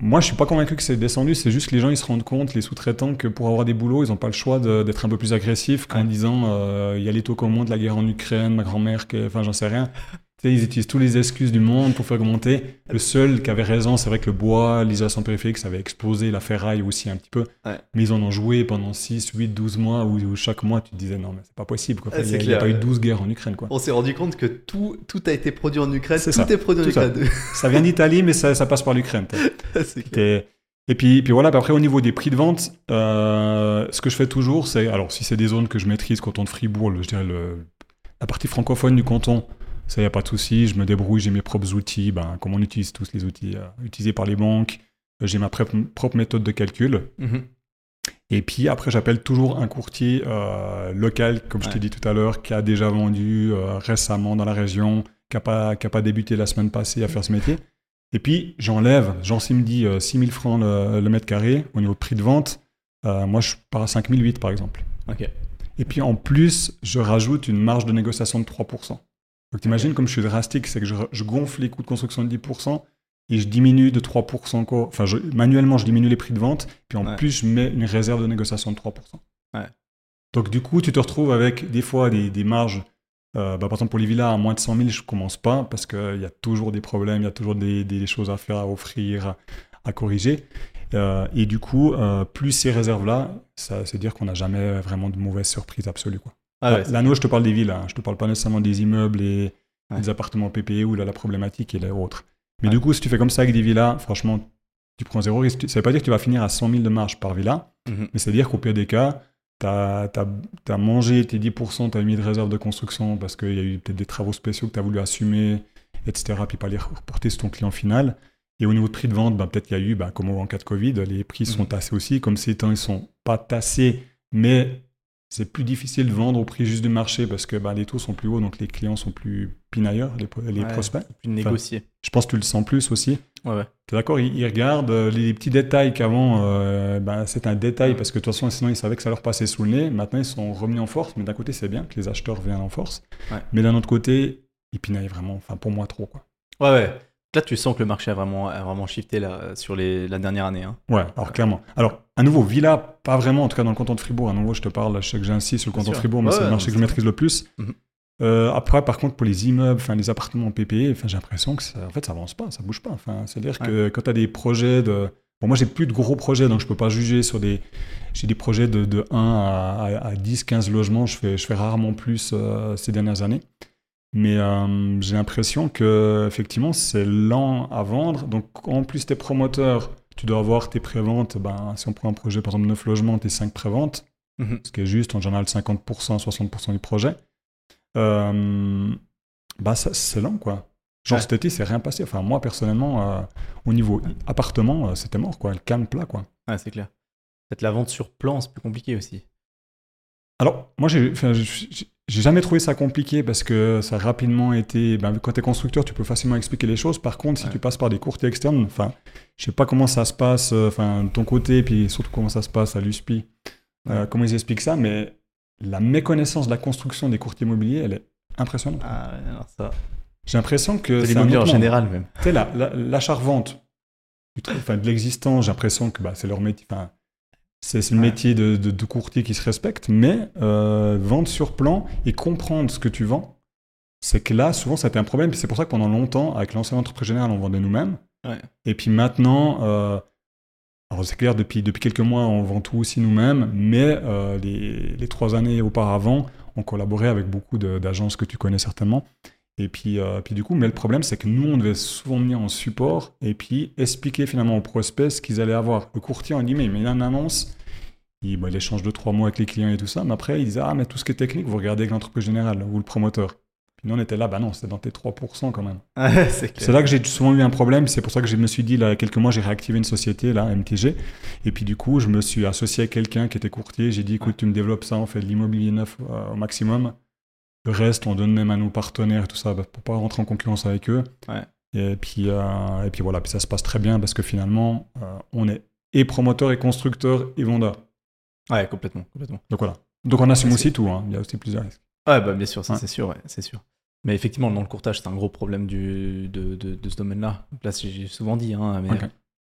[SPEAKER 2] Moi, je suis pas convaincu que c'est descendu. C'est juste que les gens, ils se rendent compte, les sous-traitants, que pour avoir des boulots, ils n'ont pas le choix d'être un peu plus agressifs qu'en disant euh, il y a les taux communs de la guerre en Ukraine, ma grand-mère, enfin, j'en sais rien. Ils utilisent tous les excuses du monde pour faire augmenter. Le seul qui avait raison, c'est vrai que le bois, l'isolation périphérique, ça avait explosé, la ferraille aussi un petit peu. Mais ils en ont joué pendant 6, 8, 12 mois où, chaque mois tu te disais non, mais c'est pas possible. Quoi. il n'y a, pas eu 12 guerres en Ukraine. Quoi.
[SPEAKER 1] On s'est rendu compte que tout, tout a été produit en Ukraine. tout est produit en Ukraine.
[SPEAKER 2] Ça. vient d'Italie, mais ça, ça, passe par l'Ukraine. Et puis, puis voilà, après au niveau des prix de vente, euh, ce que je fais toujours, c'est, alors si c'est des zones que je maîtrise, canton de Fribourg, je dirais le, la partie francophone du canton, ça, il n'y a pas de souci. Je me débrouille, j'ai mes propres outils, ben, comme on utilise tous les outils euh, utilisés par les banques. Euh, j'ai ma propre méthode de calcul. Mhm. Et puis après, j'appelle toujours un courtier euh, local, comme je t'ai dit tout à l'heure, qui a déjà vendu récemment dans la région, qui n'a pas, pas, débuté la semaine passée à faire ce métier. Et puis, j'enlève, s'il me dit 6 000 francs le, mètre carré au niveau de prix de vente, moi je pars à 5 008 par exemple. Et puis en plus, je rajoute une marge de négociation de 3%. Donc t'imagines comme je suis drastique, c'est que je, gonfle les coûts de construction de 10% et je diminue de 3% encore. Enfin, manuellement, je diminue les prix de vente, puis en plus, je mets une réserve de négociation de 3%. Donc du coup, tu te retrouves avec des fois des, marges. Euh, bah, par exemple, pour les villas, à moins de 100 000, je commence pas parce qu'il y a toujours des problèmes, il y a toujours des, choses à faire, à offrir, à, corriger. Euh, et du coup, euh, plus ces réserves-là, ça c'est dire qu'on n'a jamais vraiment de mauvaise surprise absolue. Quoi. Ah L'anneau, je te parle des villes, hein. je te parle pas nécessairement des immeubles et des appartements PPE où là, la problématique est autre. Mais du coup, si tu fais comme ça avec des villas, franchement, tu prends zéro risque. Ça veut pas dire que tu vas finir à 100 000 de marge par villa, mhm. mais c'est à dire qu'au pire des cas, tu as, as, mangé tes 10%, tu as mis de réserve de construction parce qu'il y a eu peut-être des travaux spéciaux que tu as voulu assumer, etc., puis pas les reporter sur ton client final. Et au niveau de prix de vente, bah, peut-être qu'il y a eu, bah, comme en cas de Covid, les prix sont mhm. tassés aussi. Comme ces temps, ils sont pas tassés, mais c'est plus difficile de vendre au prix juste du marché parce que bah, les taux sont plus hauts, donc les clients sont plus pinailleurs, les, les prospects.
[SPEAKER 1] Plus négocier.
[SPEAKER 2] je pense que tu le sens plus aussi.
[SPEAKER 1] Ouais, ouais.
[SPEAKER 2] Tu es d'accord ils, regardent euh, les petits détails qu'avant, euh, bah, c'est un détail parce que de toute façon, sinon ils savaient que ça leur passait sous le nez. Maintenant, ils sont revenus en force, mais d'un côté, c'est bien que les acheteurs viennent en force. Mais d'un autre côté, ils pinaillent vraiment, enfin pour moi, trop. Quoi.
[SPEAKER 1] Ouais, ouais. Là, tu sens que le marché a vraiment, a vraiment shifté là, sur les, la dernière année. Hein.
[SPEAKER 2] Ouais, alors clairement. Alors, à nouveau, Villa, pas vraiment, en tout cas dans le canton de Fribourg. À nouveau, je te parle, je sais que j'insiste sur le canton de Fribourg, mais c'est le marché que je maîtrise le plus. Mhm. Euh, après, par contre, pour les immeubles, enfin les appartements PPE, j'ai l'impression que ça, en fait, ça avance pas, ça bouge pas. Enfin, c'est-à-dire que quand tu as des projets de. Bon, moi, j'ai plus de gros projets, donc je peux pas juger sur des. J'ai des projets de, de 1 à, à, 10, 15 logements. Je fais, je fais rarement plus euh, ces dernières années. Mais euh, j'ai l'impression que effectivement c'est lent à vendre. Donc en plus tes promoteurs, tu dois avoir tes préventes. Ben, si on prend un projet par exemple 9 logements, tes 5 préventes, mhm. ce qui est juste en général 50%, 60% du projet. Euh, bah c'est lent quoi. Genre cet été, c'est rien passé. Enfin, moi, personnellement, euh, au niveau appartement, c'était mort, quoi. Le calme plat, quoi.
[SPEAKER 1] Ouais, c'est clair. Peut-être la vente sur plan, c'est plus compliqué aussi.
[SPEAKER 2] Alors, moi, j'ai j'ai jamais trouvé ça compliqué parce que ça a rapidement été. Ben, quand tu es constructeur, tu peux facilement expliquer les choses. Par contre, si tu passes par des courtiers externes, enfin, je sais pas comment ça se passe, euh, enfin, de ton côté, puis surtout comment ça se passe à l'USPI, euh, comment ils expliquent ça, mais la méconnaissance de la construction des courtiers immobiliers, elle est impressionnante.
[SPEAKER 1] Ah, alors ça.
[SPEAKER 2] J'ai l'impression que.
[SPEAKER 1] C'est l'immobilier en général, même.
[SPEAKER 2] Tu sais, l'achat-revente, enfin, de l'existence, j'ai l'impression que bah, c'est leur métier. Enfin, c'est le métier de, courtier qui se respecte, mais euh, vendre sur plan et comprendre ce que tu vends, c'est que là, souvent, ça a été un problème. C'est pour ça que pendant longtemps, avec l'ancienne entreprise générale, on vendait nous-mêmes. Et puis maintenant, euh, alors c'est clair, depuis, depuis quelques mois, on vend tout aussi nous-mêmes, mais euh, les, les, trois années auparavant, on collaborait avec beaucoup d'agences que tu connais certainement. Et puis, puis du coup, mais le problème, c'est que nous, on devait souvent venir en support et puis expliquer finalement aux prospects ce qu'ils allaient avoir. Le courtier, on dit, mais il met une annonce, il, il échange de trois mots avec les clients et tout ça, mais après, il disait, ah, mais tout ce qui est technique, vous regardez avec l'entreprise générale ou le promoteur. Puis nous, on était là, bah non, c'est dans tes 3% quand même. c'est là que j'ai souvent eu un problème, c'est pour ça que je me suis dit, là, il y a quelques mois, j'ai réactivé une société, là, MTG, et puis du coup, je me suis associé à quelqu'un qui était courtier, j'ai dit, écoute, tu me développes ça, on fait de l'immobilier neuf euh, au maximum. Le reste, on donne même à nos partenaires et tout ça, bah, pour pas rentrer en concurrence avec eux. Et, puis, euh, et puis voilà, puis ça se passe très bien parce que finalement, euh, on est et promoteur et constructeur et vendeur.
[SPEAKER 1] Ouais, complètement, complètement.
[SPEAKER 2] Donc voilà. Donc on assume aussi tout, hein. il y a aussi plusieurs risques.
[SPEAKER 1] Ouais, bah, bien sûr, ça c'est sûr, ouais, c'est sûr. Mais effectivement, dans le courtage, c'est un gros problème du, de, de, ce domaine-là. Là, j'ai souvent dit, hein, mais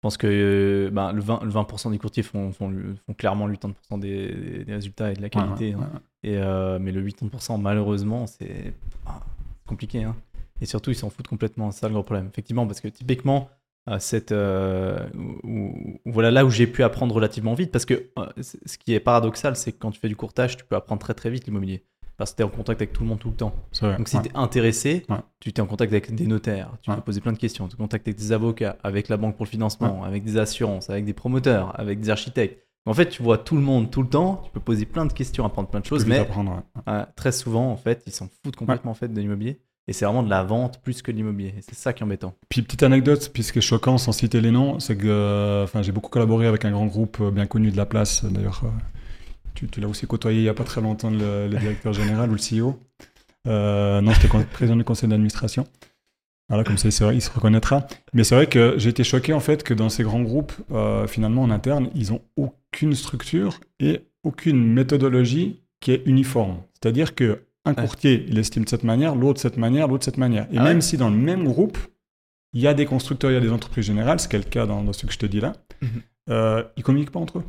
[SPEAKER 1] pense que bah, le 20%, le 20 des courtiers font, font, font, clairement 80% des, des, résultats et de la qualité. Hein. Et, euh, mais le 80%, malheureusement, c'est ah, compliqué. Hein. Et surtout, ils s'en foutent complètement. C'est ça le gros problème. Effectivement, parce que typiquement, euh, cette, euh, voilà là où j'ai pu apprendre relativement vite. Parce que euh, ce qui est paradoxal, c'est que quand tu fais du courtage, tu peux apprendre très très vite l'immobilier. Parce que tu es en contact avec tout le monde tout le temps. Donc si tu es intéressé, tu es en contact avec des notaires, tu peux poser plein de questions, tu es en contact avec des avocats, avec la banque pour le financement, avec des assurances, avec des promoteurs, avec des architectes. En fait, tu vois tout le monde tout le temps, tu peux poser plein de questions, apprendre plein de choses, mais très souvent, en fait, ils s'en foutent complètement en fait, de l'immobilier. Et c'est vraiment de la vente plus que de l'immobilier. Et c'est ça qui est embêtant.
[SPEAKER 2] Puis petite anecdote, puisque choquant sans citer les noms, c'est que enfin, j'ai beaucoup collaboré avec un grand groupe euh, bien connu de la place. D'ailleurs, euh, tu, l'as aussi côtoyé il n'y a pas très longtemps, le, directeur général ou le CEO. Euh, non, c'était président du conseil d'administration. Voilà, comme ça, il se reconnaîtra. Mais c'est vrai que j'ai été choqué en fait que dans ces grands groupes, finalement en interne, ils n'ont aucune structure et aucune méthodologie qui est uniforme. C'est-à-dire que un courtier, il estime de cette manière, l'autre de cette manière, l'autre de cette manière. Et ah même si dans le même groupe, il y a des constructeurs, il y a des entreprises générales, ce qui est le cas dans, ce que je te dis là, mhm. euh, ils ne communiquent pas entre eux.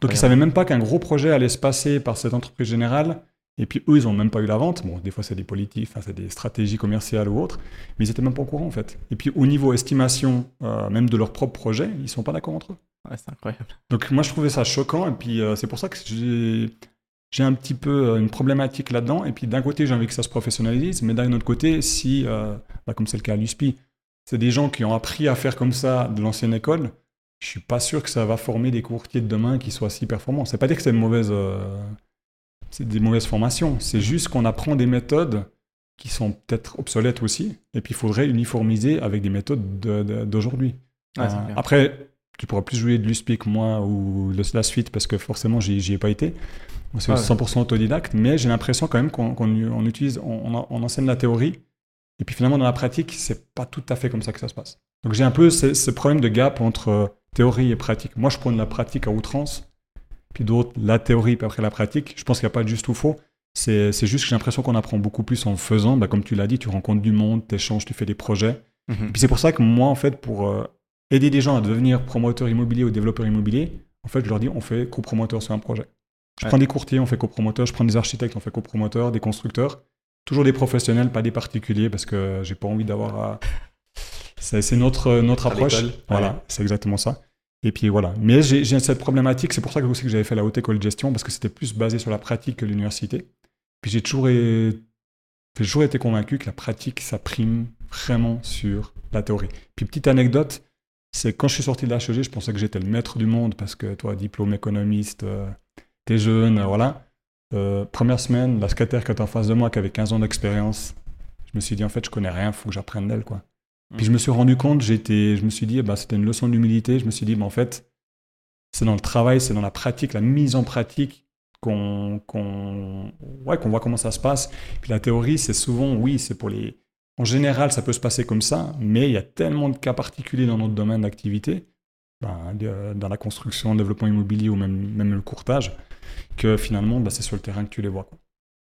[SPEAKER 2] Donc ils ne savaient même pas qu'un gros projet allait se passer par cette entreprise générale. Et puis eux, ils n'ont même pas eu la vente. Bon, des fois, c'est des politiques, c'est des stratégies commerciales ou autres, mais ils n'étaient même pas au courant en fait. Et puis au niveau estimation, euh, même de leur propre projet, ils ne sont pas d'accord entre eux.
[SPEAKER 1] c'est incroyable.
[SPEAKER 2] Donc moi, je trouvais ça choquant. Et puis euh, c'est pour ça que j'ai j'ai un petit peu euh, une problématique là-dedans. Et puis d'un côté, j'ai envie que ça se professionnalise, mais d'un autre côté, si, euh, bah, comme c'est le cas à l'USPI, c'est des gens qui ont appris à faire comme ça de l'ancienne école, je suis pas sûr que ça va former des courtiers de demain qui soient si performants. C'est pas dire que c'est mauvaise, euh, c'est des mauvaises formations. C'est juste qu'on apprend des méthodes qui sont peut-être obsolètes aussi. Et puis il faudrait uniformiser avec des méthodes d'aujourd'hui. après, tu pourras plus jouer de l'USPI que moi ou de la suite parce que forcément j'y ai pas été. C'est 100% autodidacte, mais j'ai l'impression quand même qu'on utilise, on, enseigne la théorie, et puis finalement dans la pratique, c'est pas tout à fait comme ça que ça se passe. Donc j'ai un peu ce, problème de gap entre euh, théorie et pratique. Moi, je prends la pratique à outrance, puis d'autres la théorie, puis après la pratique. Je pense qu'il n'y a pas de juste ou faux. C'est juste que j'ai l'impression qu'on apprend beaucoup plus en faisant. Bah, comme tu l'as dit, tu rencontres du monde, tu échanges, tu fais des projets. Mhm. Et puis c'est pour ça que moi, en fait, pour euh, aider des gens à devenir promoteurs immobiliers ou développeurs immobiliers, en fait, je leur dis, on fait copromoteur sur un projet. Je prends des courtiers, on fait copromoteur, je prends des architectes, on fait copromoteur, des constructeurs. Toujours des professionnels, pas des particuliers, parce que j'ai pas envie d'avoir C'est notre, notre approche. Voilà, c'est exactement ça. Et puis voilà. Mais j'ai cette problématique, c'est pour ça que aussi que j'avais fait la haute école de gestion, parce que c'était plus basé sur la pratique que l'université. Puis j'ai toujours, toujours été convaincu que la pratique, ça prime vraiment sur la théorie. Puis petite anecdote, c'est quand je suis sorti de l'HEG, je pensais que j'étais le maître du monde, parce que toi, diplôme économiste, euh, t'es jeune, voilà. Euh, première semaine, la secrétaire qui était en face de moi, qui avait 15 ans d'expérience, je me suis dit, en fait, je connais rien, il faut que j'apprenne d'elle, quoi. Puis je me suis rendu compte, j'étais, je me suis dit, bah, c'était une leçon d'humilité. Je me suis dit, bah, en fait, c'est dans le travail, c'est dans la pratique, la mise en pratique qu'on qu'on ouais, qu'on voit comment ça se passe. Puis la théorie, c'est souvent, oui, c'est pour les... En général, ça peut se passer comme ça, mais il y a tellement de cas particuliers dans notre domaine d'activité, ben, dans la construction, le développement immobilier ou même, même le courtage, que finalement, bah, c'est sur le terrain que tu les vois. Quoi.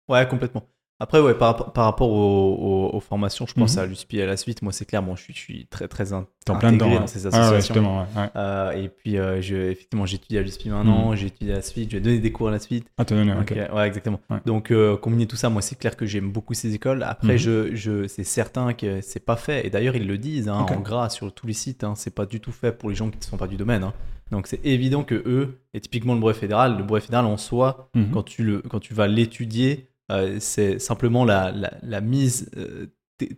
[SPEAKER 1] Ouais, complètement. Après, ouais, par, par rapport aux, formations, je pense mhm. à l'USPI et à la suite. Moi, c'est clair, moi, je suis, je suis très, très in en plein dedans, dans ces associations. euh, et puis, euh, je, effectivement, j'étudie à l'USPI maintenant, mhm. j'étudie à la suite, je vais donner des cours à la suite.
[SPEAKER 2] Ah, t'as donné,
[SPEAKER 1] ok. ouais, exactement. Donc, euh, combiner tout ça, moi, c'est clair que j'aime beaucoup ces écoles. Après, mhm. je, je, c'est certain que c'est pas fait. Et d'ailleurs, ils le disent hein, en gras sur tous les sites. Hein, c'est pas du tout fait pour les gens qui ne sont pas du domaine. Hein. Donc c'est évident que eux, et typiquement le brevet fédéral, le brevet fédéral en soi, mhm. quand, tu le, quand tu vas l'étudier, euh, c'est simplement la, la, mise euh,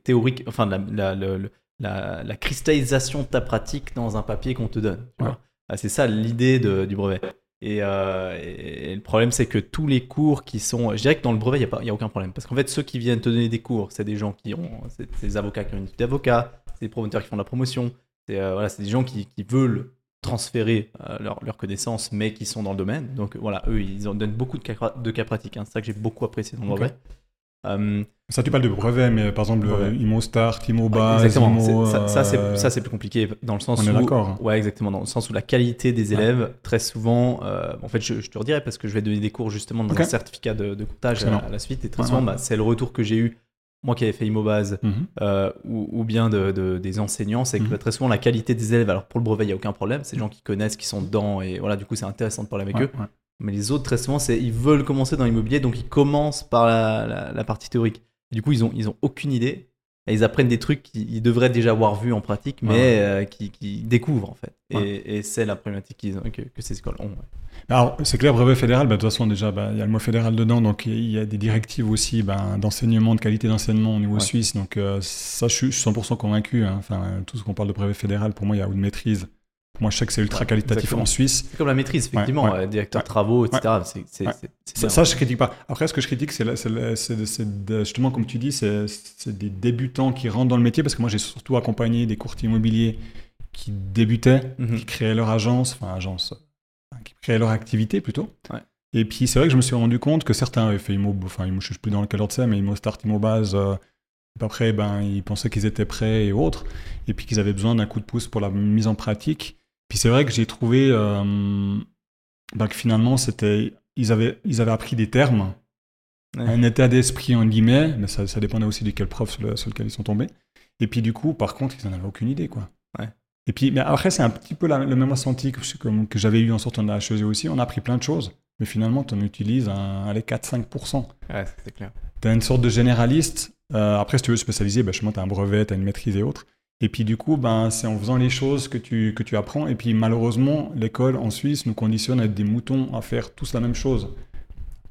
[SPEAKER 1] théorique, enfin la, la, la, cristallisation de ta pratique dans un papier qu'on te donne. Ah, c'est ça l'idée du brevet. Euh, et, le problème, c'est que tous les cours qui sont. Je dirais que dans le brevet, il n'y a, a, aucun problème. Parce qu'en fait, ceux qui viennent te donner des cours, c'est des gens qui ont. C'est des avocats qui ont une étude d'avocat, c'est des promoteurs qui font de la promotion, c'est voilà, des gens qui, qui veulent transférer euh, leurs connaissances, mais qui sont dans le domaine. Donc voilà, eux, ils en donnent beaucoup de cas, de cas pratiques. Hein. C'est ça que j'ai beaucoup apprécié dans le brevet.
[SPEAKER 2] Euh, ça, tu parles de brevet, mais par exemple, brevet. ImoStart, ImoBase,
[SPEAKER 1] exactement. ça, ça c'est plus compliqué dans le sens
[SPEAKER 2] On
[SPEAKER 1] où.
[SPEAKER 2] est d'accord.
[SPEAKER 1] Ouais, exactement. Dans le sens où la qualité des élèves, très souvent. Euh, en fait, je, te redirai parce que je vais donner des cours justement dans un certificat de, de comptage à, la suite. Et très souvent, bah, c'est le retour que j'ai eu moi qui avais fait Immobase, mhm. euh, ou, bien de, des enseignants, c'est que mhm. très souvent la qualité des élèves, alors pour le brevet, il n'y a aucun problème, c'est des gens qui connaissent, qui sont dedans, et voilà, du coup, c'est intéressant de parler avec eux. Mais les autres, très souvent, c'est ils veulent commencer dans l'immobilier, donc ils commencent par la, partie théorique. du coup, ils ont, ils ont aucune idée ils apprennent des trucs qu'ils devraient déjà avoir vu en pratique, mais euh, qui, découvrent en fait. Et, c'est la problématique que, que, ces écoles ont.
[SPEAKER 2] Alors, c'est clair, brevet fédéral, bah, de toute façon, déjà, bah, il y a le mot fédéral dedans, donc il y a des directives aussi bah, d'enseignement, de qualité d'enseignement au niveau suisse. Donc, euh, ça, je suis 100% convaincu. Hein. Enfin, tout ce qu'on parle de brevet fédéral, pour moi, il y a une maîtrise. Moi, je sais que c'est ultra qualitatif en Suisse.
[SPEAKER 1] C'est comme la maîtrise, effectivement, euh, directeur de travaux, etc.
[SPEAKER 2] ça, ça, je critique pas. Après, ce que je critique, c'est justement, comme tu dis, c'est des débutants qui rentrent dans le métier, parce que moi, j'ai surtout accompagné des courtiers immobiliers qui débutaient, mhm. qui créaient leur agence, enfin, agence, qui créaient leur activité plutôt. Et puis, c'est vrai que je me suis rendu compte que certains avaient fait IMO, enfin, je ne sais plus dans le cadre de ça, mais IMO Start, IMO Base. Euh, après, ben, ils pensaient qu'ils étaient prêts et autres, et puis qu'ils avaient besoin d'un coup de pouce pour la mise en pratique. Puis c'est vrai que j'ai trouvé euh, bah, que finalement, c'était, ils, avaient, ils avaient appris des termes, un état d'esprit en guillemets, mais ça, ça, dépendait aussi de quel prof sur, lequel ils sont tombés. Et puis du coup, par contre, ils n'en avaient aucune idée. quoi. Et puis, mais après, c'est un petit peu le même ressenti que, que j'avais eu en sortant de la HEG aussi. On a appris plein de choses, mais finalement, tu en utilises un, 4-5%.
[SPEAKER 1] Ouais, c'est clair.
[SPEAKER 2] Tu as une sorte de généraliste. Euh, après, si tu veux spécialiser, ben, tu as un brevet, tu as une maîtrise et autres. Et puis du coup, ben, c'est en faisant les choses que tu, que tu apprends. Et puis malheureusement, l'école en Suisse nous conditionne à être des moutons à faire tous la même chose.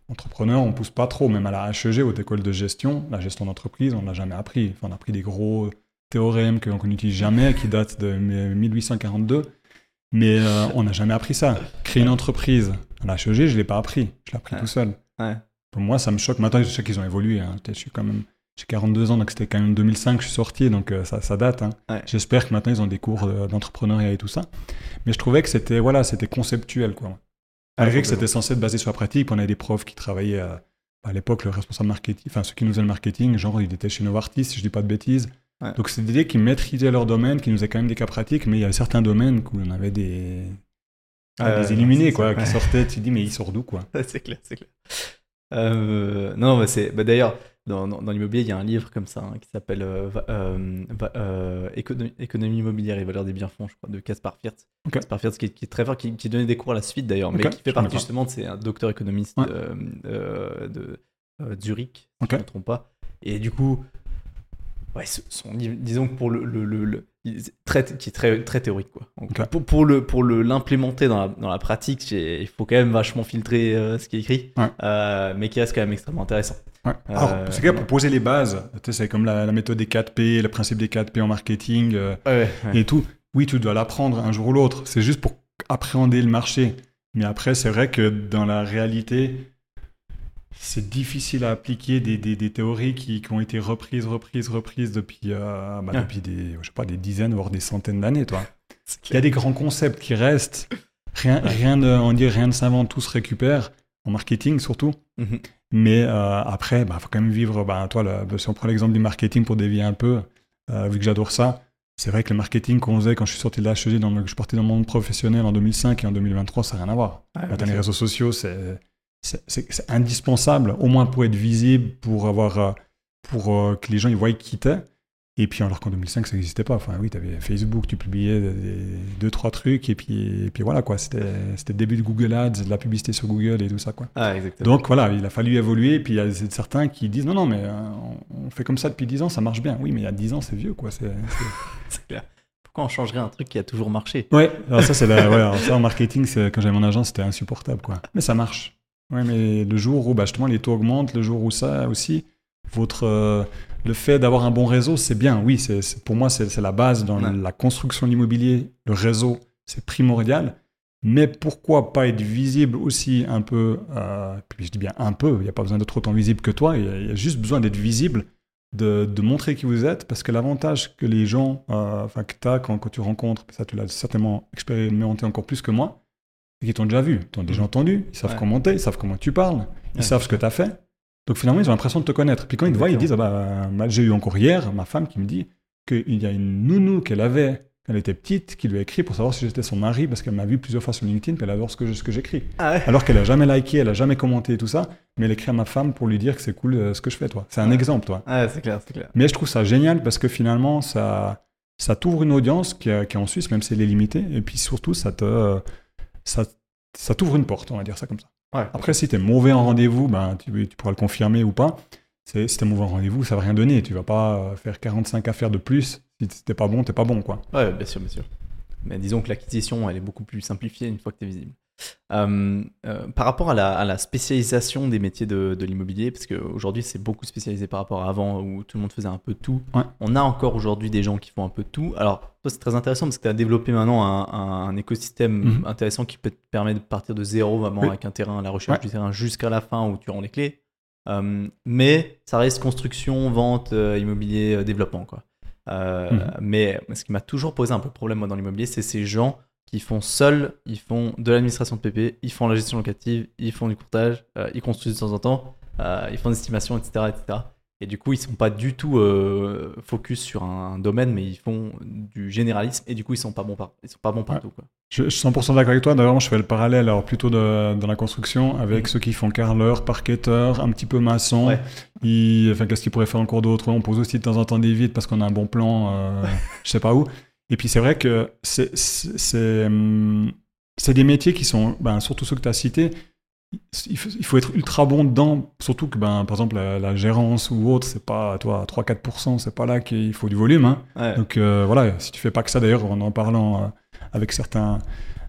[SPEAKER 2] Entrepreneur, on pousse pas trop, même à la HEG, haute école de gestion, la gestion d'entreprise, on l'a jamais appris. Enfin, on a appris des gros théorèmes qu'on n'utilise jamais, qui datent de 1842. Mais euh, on n'a jamais appris ça. Créer une entreprise, à la HEG, je ne l'ai pas appris. Je l'ai appris tout seul. Pour moi, ça me choque. Maintenant, je sais qu'ils ont évolué. Hein. Je suis quand même j'ai 42 ans, donc c'était quand même 2005 que je suis sorti, donc euh, ça, ça, date. Hein. J'espère que maintenant ils ont des cours d'entrepreneuriat et tout ça. Mais je trouvais que c'était voilà, c'était conceptuel. Quoi. Malgré que c'était censé être basé sur la pratique, on avait des profs qui travaillaient à, à l'époque, le responsable marketing, enfin ceux qui nous faisaient le marketing, genre il était chez Novartis, si je dis pas de bêtises. Donc c'était des qui maîtrisaient leur domaine, qui nous faisaient quand même des cas pratiques, mais il y a certains domaines où on avait des, des éliminés, quoi, qui sortaient, tu dis, mais ils sortent d'où, quoi?
[SPEAKER 1] c'est clair, c'est clair. Euh, non, mais c'est. Bah, D'ailleurs, dans, dans, l'immobilier, il y a un livre comme ça hein, qui s'appelle euh, euh, euh, économie, immobilière et valeur des biens-fonds, je crois, de Caspar Firth. Caspar Firth qui, est très fort, qui, qui, donnait des cours à la suite d'ailleurs, mais qui fait partie justement de c'est un docteur économiste de Zurich, si je ne me trompe pas. Et du coup, ouais, son, disons que pour le, le, le, très, qui est très, très théorique. Quoi. pour, pour, le, pour le, l'implémenter dans la, dans la pratique, il faut quand même vachement filtrer ce qui est écrit, mais qui reste quand même extrêmement intéressant.
[SPEAKER 2] Euh, c'est pour poser les bases. C'est comme la, méthode des 4P, le principe des 4P en marketing euh, et tout. Oui, tu dois l'apprendre un jour ou l'autre. C'est juste pour appréhender le marché. Mais après, c'est vrai que dans la réalité, c'est difficile à appliquer des, des, théories qui, qui, ont été reprises, reprises, reprises depuis, euh, bah, depuis des, je sais pas, des dizaines, voire des centaines d'années. Toi. Il y a des grands concepts qui restent. Rien, rien de, on dit rien ne s'invente, tout se récupère en marketing surtout. Mhm. Mais euh, après, il bah, faut quand même vivre. Bah, toi, si on prend l'exemple du marketing pour dévier un peu, euh, vu que j'adore ça, c'est vrai que le marketing qu'on faisait quand je suis sorti de la HEG, dans je partais dans le monde professionnel en 2005 et en 2023, ça n'a rien à voir. les réseaux sociaux, c'est indispensable, au moins pour être visible, pour avoir, euh, pour que les gens ils voient qui t'es. Et puis alors qu'en 2005, ça n'existait pas. Enfin oui, tu avais Facebook, tu publiais deux, trois trucs, et puis, et puis voilà, quoi. C'était le début de Google Ads, de la publicité sur Google et tout ça, quoi.
[SPEAKER 1] Ah.
[SPEAKER 2] Donc voilà, il a fallu évoluer, et puis il y a certains qui disent non, non, mais euh, on fait comme ça depuis 10 ans, ça marche bien. Oui, mais il y a 10 ans, c'est vieux, quoi.
[SPEAKER 1] C'est clair. Pourquoi on changerait un truc qui a toujours marché?
[SPEAKER 2] Ouais, alors ça, c'est ouais, ça en marketing, quand j'avais mon agence, c'était insupportable, quoi. Mais ça marche. Ouais, mais le jour où bah, justement les taux augmentent, le jour où ça aussi, votre. Euh, le fait d'avoir un bon réseau, c'est bien. Oui, c'est, pour moi, c'est, la base dans la construction de l'immobilier. Le réseau, c'est primordial. Mais pourquoi pas être visible aussi un peu euh, Puis je dis bien un peu, il n'y a pas besoin d'être autant visible que toi. Il y, a juste besoin d'être visible, de, montrer qui vous êtes. Parce que l'avantage que les gens, euh, enfin que tu as quand, tu rencontres, ça tu l'as certainement expérimenté encore plus que moi, qu'ils t'ont déjà vu, t'ont déjà mmh. entendu, ils savent comment t'es, ils savent comment tu parles, ils savent ce que tu as fait. Donc finalement, ils ont l'impression de te connaître. Puis quand ils te voient, ils disent ah bah, J'ai eu encore hier ma femme qui me dit qu'il y a une nounou qu'elle avait quand elle était petite qui lui a écrit pour savoir si j'étais son mari parce qu'elle m'a vu plusieurs fois sur LinkedIn et elle adore ce que, ce que j'écris. Ah Alors qu'elle a jamais liké, elle a jamais commenté tout ça, mais elle écrit à ma femme pour lui dire que c'est cool euh, ce que je fais, toi. C'est un exemple, toi.
[SPEAKER 1] Ah, c'est clair, c'est clair.
[SPEAKER 2] Mais je trouve ça génial parce que finalement, ça, ça t'ouvre une audience qui, est en Suisse, même si elle est limitée, et puis surtout, ça te, ça, ça t'ouvre une porte, on va dire ça comme ça. Après, si tu es mauvais en rendez-vous, ben, tu, pourras le confirmer ou pas. si t'es mauvais rendez-vous, ça va rien donner. Tu vas pas faire 45 affaires de plus. Si t'es pas bon, t'es pas bon, quoi.
[SPEAKER 1] Ouais, bien sûr, bien sûr. Mais disons que l'acquisition, elle est beaucoup plus simplifiée une fois que tu es visible. Euh, euh, par rapport à la, spécialisation des métiers de, l'immobilier, parce qu'aujourd'hui c'est beaucoup spécialisé par rapport à avant où tout le monde faisait un peu tout, on a encore aujourd'hui des gens qui font un peu tout. Alors, toi c'est très intéressant parce que tu as développé maintenant un, écosystème mhm. intéressant qui peut te permettre de partir de zéro vraiment avec un terrain, la recherche du terrain jusqu'à la fin où tu rends les clés. Euh, mais ça reste construction, vente, immobilier, développement. Quoi. Mhm. Mais ce qui m'a toujours posé un peu de problème moi, dans l'immobilier, c'est ces gens qui font seuls, ils font de l'administration de PP, ils font la gestion locative, ils font du courtage, euh, ils construisent de temps en temps, euh, ils font des estimations, etc., etc. Et du coup, ils sont pas du tout euh, focus sur un, domaine, mais ils font du généralisme et du coup, ils sont pas bons, par, ils sont pas bons partout. Quoi.
[SPEAKER 2] Je, suis 100% d'accord avec toi. D'ailleurs, je fais le parallèle alors plutôt dans la construction avec mm. ceux qui font carreleur, parquetteur, un petit peu maçon. enfin, qu'est-ce qu'ils pourraient faire encore d'autre? On pose aussi de temps en temps des vides parce qu'on a un bon plan, je sais pas où. Et puis c'est vrai que hum, c'est des métiers qui sont, ben, surtout ceux que tu as cités, il faut, être ultra bon dedans, surtout que ben, par exemple la, gérance ou autre, c'est pas toi 3-4%, c'est pas là qu'il faut du volume. Hein. Donc euh, voilà, si tu fais pas que ça d'ailleurs, en en parlant euh, avec certains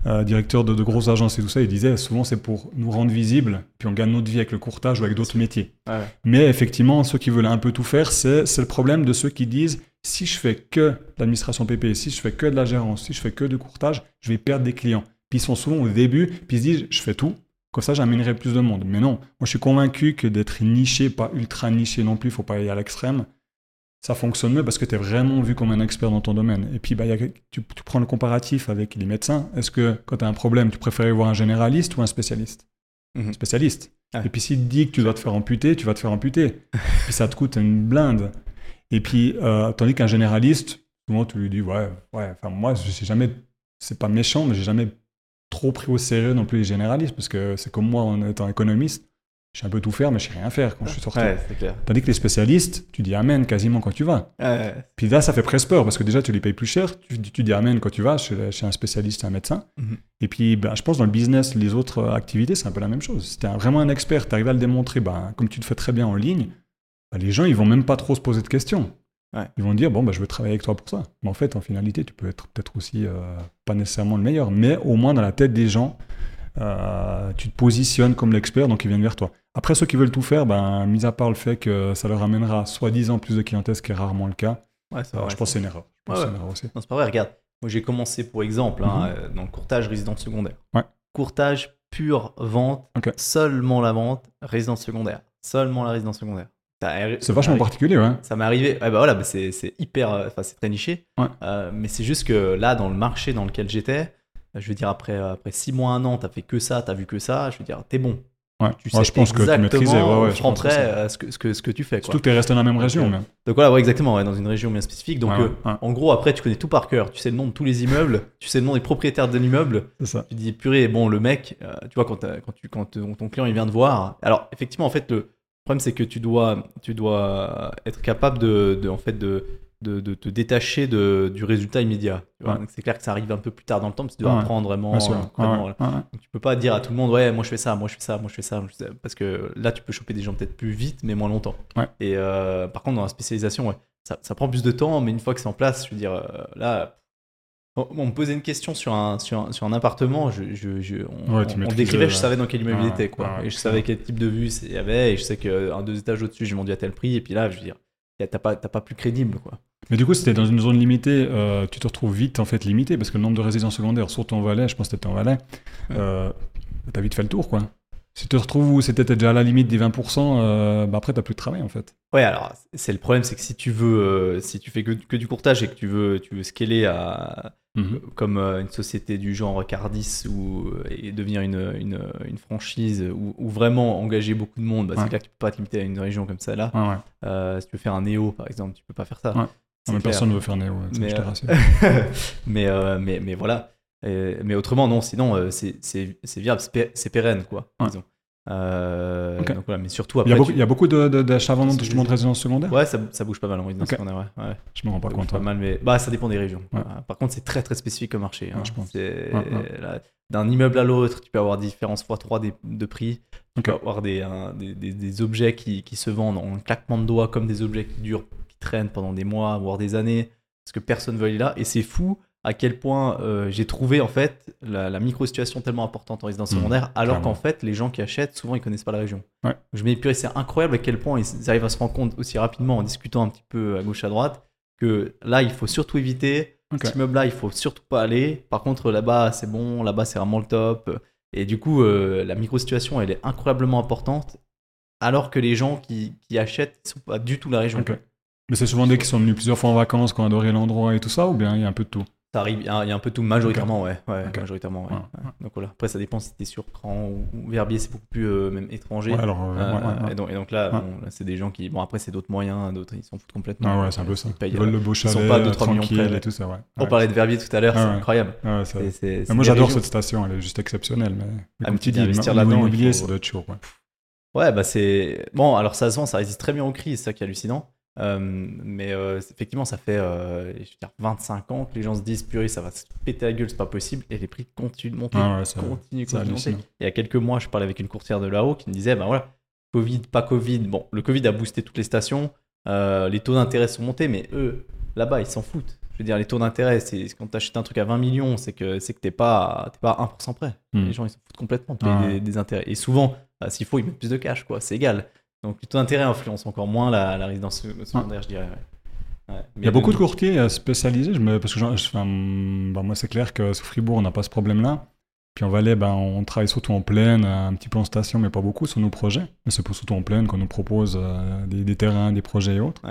[SPEAKER 2] euh, directeurs de, de, grosses agences et tout ça, ils disaient souvent c'est pour nous rendre visibles, puis on gagne notre vie avec le courtage ou avec d'autres métiers. Mais effectivement, ceux qui veulent un peu tout faire, c'est le problème de ceux qui disent si je fais que l'administration PP, si je fais que de la gérance, si je fais que du courtage, je vais perdre des clients. Puis ils sont souvent au début, puis ils se disent, je fais tout, comme ça j'amènerai plus de monde. Mais non, moi je suis convaincu que d'être niché, pas ultra niché non plus, il faut pas aller à l'extrême, ça fonctionne mieux parce que tu es vraiment vu comme un expert dans ton domaine. Et puis bah, tu, prends le comparatif avec les médecins. Est-ce que quand tu as un problème, tu préfères voir un généraliste ou un spécialiste? Mhm. Spécialiste. Et puis s'il te dit que tu dois te faire amputer, tu vas te faire amputer. puis ça te coûte une blinde. Et puis, euh, tandis qu'un généraliste, souvent tu lui dis, ouais, ouais, enfin moi, je sais jamais, c'est pas méchant, mais j'ai jamais trop pris au sérieux non plus les généralistes, parce que c'est comme moi en étant économiste, je sais un peu tout faire, mais je sais rien faire quand je suis sorti. Tandis que les spécialistes, tu dis amen quasiment quand tu vas. Puis là, ça fait presque peur, parce que déjà, tu les payes plus cher, tu, tu dis amen quand tu vas chez, un spécialiste, un médecin. Mhm. Et puis, ben, je pense dans le business, les autres activités, c'est un peu la même chose. Si tu es vraiment un expert, tu arrives à le démontrer, ben, comme tu le fais très bien en ligne, bah, les gens, ils vont même pas trop se poser de questions. Ils vont dire, bon, bah, je veux travailler avec toi pour ça. Mais en fait, en finalité, tu peux être peut-être aussi euh, pas nécessairement le meilleur, mais au moins dans la tête des gens, euh, tu te positionnes comme l'expert, donc ils viennent vers toi. Après, ceux qui veulent tout faire, ben, mis à part le fait que ça leur amènera soi-disant plus de clientèle, ce qui est rarement le cas, je pense que c'est une erreur.
[SPEAKER 1] c'est pas vrai, regarde. Moi, j'ai commencé, pour exemple, hein, mhm. euh, dans le courtage résidence secondaire. Courtage pure vente, seulement la vente, résidence secondaire. Seulement la résidence secondaire.
[SPEAKER 2] C'est vachement particulier, ouais.
[SPEAKER 1] Ça m'est arrivé. bah voilà, c'est hyper. Euh, enfin, c'est très niché. Euh, mais c'est juste que là, dans le marché dans lequel j'étais, je veux dire, après, après six mois, un an, t'as fait que ça, t'as vu que ça, je veux dire, t'es bon.
[SPEAKER 2] Ouais. Tu sais je pense que tu maîtrisais. Ouais, ouais,
[SPEAKER 1] je euh, ce, que, ce, que, ce que tu fais. Quoi.
[SPEAKER 2] Surtout que tu es resté dans la même région.
[SPEAKER 1] Donc, donc voilà, ouais, exactement, dans une région bien spécifique. Donc en gros, après, tu connais tout par cœur. Tu sais le nom de tous les immeubles, tu sais le nom des propriétaires de l'immeuble.
[SPEAKER 2] Ça.
[SPEAKER 1] Tu dis, purée, bon, le mec, tu vois, quand, quand, tu, quand ton client il vient te voir. Alors, effectivement, en fait, le, problème, c'est que tu dois, tu dois être capable de, en fait, de, de, te détacher de, du résultat immédiat. C'est clair que ça arrive un peu plus tard dans le temps, parce que tu dois apprendre vraiment. Euh, tu peux pas dire à tout le monde, ouais, moi je fais ça, moi je fais ça, moi je fais ça, parce que là, tu peux choper des gens peut-être plus vite, mais moins longtemps. Et euh, par contre, dans la spécialisation, ça, ça, prend plus de temps, mais une fois que c'est en place, je veux dire, euh, là, on me posait une question sur un, sur un, sur un appartement, je, je, on, décrivait, je savais dans quel immeuble il était, quoi. et je savais quel type de vue il y avait, et je sais qu'un deux étages au-dessus, j'ai vendu à tel prix, et puis là, je veux dire, t'as pas, pas plus crédible, quoi.
[SPEAKER 2] Mais du coup, c'était dans une zone limitée, euh, tu te retrouves vite, en fait, limité, parce que le nombre de résidences secondaires, surtout en Valais, je pense que c'était en Valais, euh, t'as vite fait le tour, quoi. Si tu te retrouves où c'était déjà à la limite des 20%, euh, bah après, tu n'as plus de travail en fait.
[SPEAKER 1] Ouais, alors c'est le problème, c'est que si tu veux, euh, si tu fais que, que, du courtage et que tu veux, tu veux scaler à, mhm. comme euh, une société du genre Cardis ou, et devenir une, une, une franchise ou, vraiment engager beaucoup de monde, bah, c'est clair que tu peux pas te limiter à une région comme ça là. si tu veux faire un Néo par exemple, tu peux pas faire ça.
[SPEAKER 2] mais personne ne veut faire Néo,
[SPEAKER 1] mais, mais, mais, mais voilà mais autrement, non, sinon, euh, c'est viable, c'est pérenne, quoi, disons. Euh, donc voilà, mais surtout
[SPEAKER 2] après. Il y a beaucoup, d'achats vendant justement de résidence secondaire
[SPEAKER 1] Ouais, ça, ça, bouge pas mal en résidence secondaire. Ouais, ouais.
[SPEAKER 2] Je me rends pas compte.
[SPEAKER 1] Pas mal, mais bah, ça dépend des régions. Par contre, c'est très très spécifique comme marché. Hein. d'un immeuble à l'autre, tu peux avoir différences fois 3 de prix, tu peux avoir des, des, des, objets qui, qui, se vendent en claquement de doigts comme des objets qui durent, qui traînent pendant des mois, voire des années, parce que personne ne veut aller là. Et c'est fou à quel point euh, j'ai trouvé en fait la, micro-situation tellement importante en résidence mmh, secondaire, alors qu'en fait, les gens qui achètent, souvent, ils connaissent pas la région. Je me dis, c'est incroyable à quel point ils arrivent à se rendre compte aussi rapidement en discutant un petit peu à gauche, à droite, que là, il faut surtout éviter. Okay. Cet immeuble-là, il faut surtout pas aller. Par contre, là-bas, c'est bon. Là-bas, c'est vraiment le top. Et du coup, euh, la micro-situation, elle est incroyablement importante. Alors que les gens qui, achètent ne sont pas du tout la région.
[SPEAKER 2] Mais c'est souvent des qui sont venus plusieurs fois en vacances, qui ont adoré l'endroit et tout ça, ou bien il y a un peu de tout?
[SPEAKER 1] Ça arrive, il y, a un peu tout, majoritairement, ouais. ouais majoritairement, ouais. Donc voilà. Après, ça dépend si t'es sur Cran ou, Verbier, c'est beaucoup plus euh, même étranger. Alors, euh, euh, et, donc, et, donc, là, c'est des gens qui. Bon, après, c'est d'autres moyens, d'autres, ils s'en foutent complètement.
[SPEAKER 2] Ah ouais, c'est un peu ça. Ils, veulent le beau chalet, ils sont pas 2-3 millions près. Et tout ça.
[SPEAKER 1] On parlait de Verbier tout à l'heure, c'est incroyable.
[SPEAKER 2] moi, j'adore cette station, elle est juste exceptionnelle. Mais, ah, comme tu dis. L'immobilier, ça doit être chaud.
[SPEAKER 1] Ouais, bah c'est. Bon, alors ça se vend, ça résiste très bien aux crises, c'est ça qui est hallucinant. Euh, mais euh, effectivement, ça fait euh, je veux dire, 25 ans que les gens se disent purée, ça va se péter la gueule, c'est pas possible. Et les prix continuent de monter, ah continuent, de monter. il y a quelques mois, je parlais avec une courtière de là-haut qui me disait ben voilà, Covid, pas Covid. Bon, le Covid a boosté toutes les stations, les taux d'intérêt sont montés, mais eux, là-bas, ils s'en foutent. Je veux dire, les taux d'intérêt, c'est quand tu achètes un truc à 20 millions, c'est que c'est que t'es pas, pas 1% près. Hmm. Les gens, ils s'en foutent complètement de payer des, intérêts. Et souvent, bah, s'il faut, ils mettent plus de cash, quoi. C'est égal. Donc le taux d'intérêt influence encore moins la, résidence secondaire, je dirais.
[SPEAKER 2] Il y a beaucoup de courtiers euh, spécialisés, je me... parce que enfin, bah, moi c'est clair que sur Fribourg on n'a pas ce problème-là. Puis en Valais, ben, on travaille surtout en pleine, un petit peu en station, mais pas beaucoup sur nos projets. Mais c'est surtout en pleine qu'on nous propose euh, des, terrains, des projets et autres.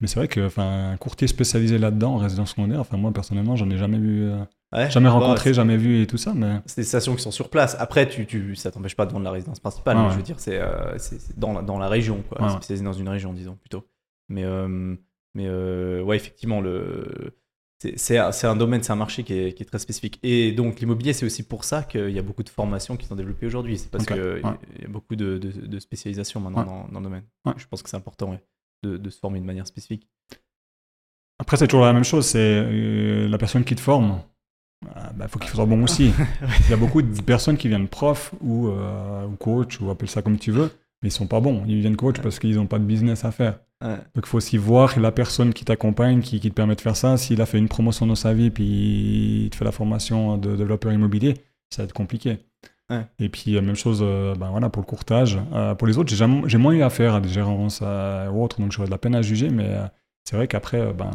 [SPEAKER 2] Mais c'est vrai que un courtier spécialisé là-dedans en résidence secondaire, enfin moi personnellement j'en ai jamais vu. Euh, jamais rencontré, jamais vu et tout ça. Mais...
[SPEAKER 1] C'est des stations qui sont sur place. Après, tu, tu, ça t'empêche pas de vendre la résidence principale. je veux dire, c'est euh, dans, la, dans la région, quoi. spécialisé dans une région, disons, plutôt. Mais, euh, mais euh, ouais, effectivement, le... c'est un domaine, c'est un marché qui est, qui est, très spécifique. Et donc, l'immobilier, c'est aussi pour ça qu'il y a beaucoup de formations qui sont développées aujourd'hui. C'est parce qu'il y a beaucoup de, de, spécialisation maintenant dans, dans, le domaine. Je pense que c'est important de, de se former de manière spécifique.
[SPEAKER 2] Après, c'est toujours la même chose. C'est la personne qui te forme bah, faut qu'il soit bon aussi. Il y a beaucoup de personnes qui viennent prof ou, euh, ou, coach, ou appelle ça comme tu veux, mais ils sont pas bons. Ils viennent coach parce qu'ils n'ont pas de business à faire. Donc il faut aussi voir la personne qui t'accompagne, qui, qui, te permet de faire ça. S'il a fait une promotion dans sa vie, puis il te fait la formation de développeur immobilier, ça va être compliqué. Et puis, même chose ben voilà, pour le courtage. Euh, pour les autres, j'ai moins eu affaire à des gérances ou autres, donc j'aurais de la peine à juger, mais c'est vrai qu'après, euh, ben,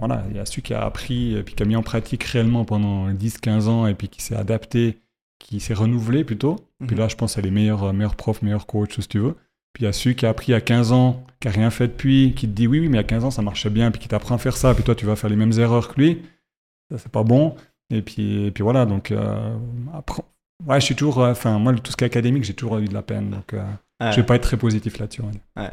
[SPEAKER 2] voilà, il y a celui qui a appris, et puis qui a mis en pratique réellement pendant 10-15 ans, et puis qui s'est adapté, qui s'est renouvelé plutôt. Puis mhm. là, je pense à les meilleurs, euh, meilleurs profs, meilleurs coachs, si tu veux. Puis il y a celui qui a appris à 15 ans, qui a rien fait depuis, qui te dit oui, oui, mais à 15 ans, ça marchait bien, puis qui t'apprend à faire ça, puis toi, tu vas faire les mêmes erreurs que lui. Ça, c'est pas bon. Et puis, et puis voilà, donc euh, après, ouais, je suis toujours, enfin, moi, tout ce qui est académique, j'ai toujours eu de la peine, donc je vais pas être très positif là-dessus.
[SPEAKER 1] Ouais.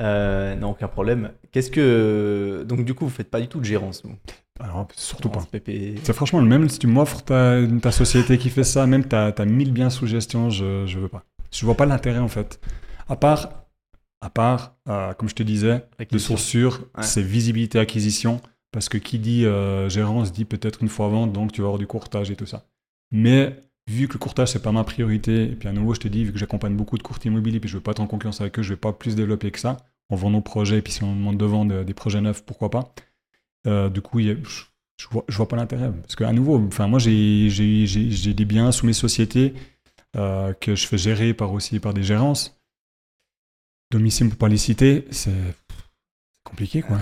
[SPEAKER 1] Euh, non, aucun problème. Qu'est-ce que. Donc, du coup, vous faites pas du tout de gérance, vous?
[SPEAKER 2] Alors, surtout pas. C'est franchement, même si tu m'offres ta, ta, société qui fait ça, même tu as, 1000 biens sous gestion, je, je veux pas. Je vois pas l'intérêt, en fait. À part, à part euh, comme je te disais, de source sûre, c'est visibilité acquisition. Parce que qui dit euh, gérance dit peut-être une fois vente, donc tu vas avoir du courtage et tout ça. Mais vu que le courtage c'est pas ma priorité, et puis à nouveau je te dis, vu que j'accompagne beaucoup de courtiers immobiliers, puis je veux pas être en concurrence avec eux, je vais pas plus développer que ça, on vend nos projets, et puis si on demande de vendre des projets neufs, pourquoi pas. Euh, du coup, je, vois, vois pas l'intérêt. Parce qu'à nouveau, moi, j'ai des biens sous mes sociétés euh, que je fais gérer par aussi par des gérances. Domicile pour pas les citer, c'est compliqué quoi.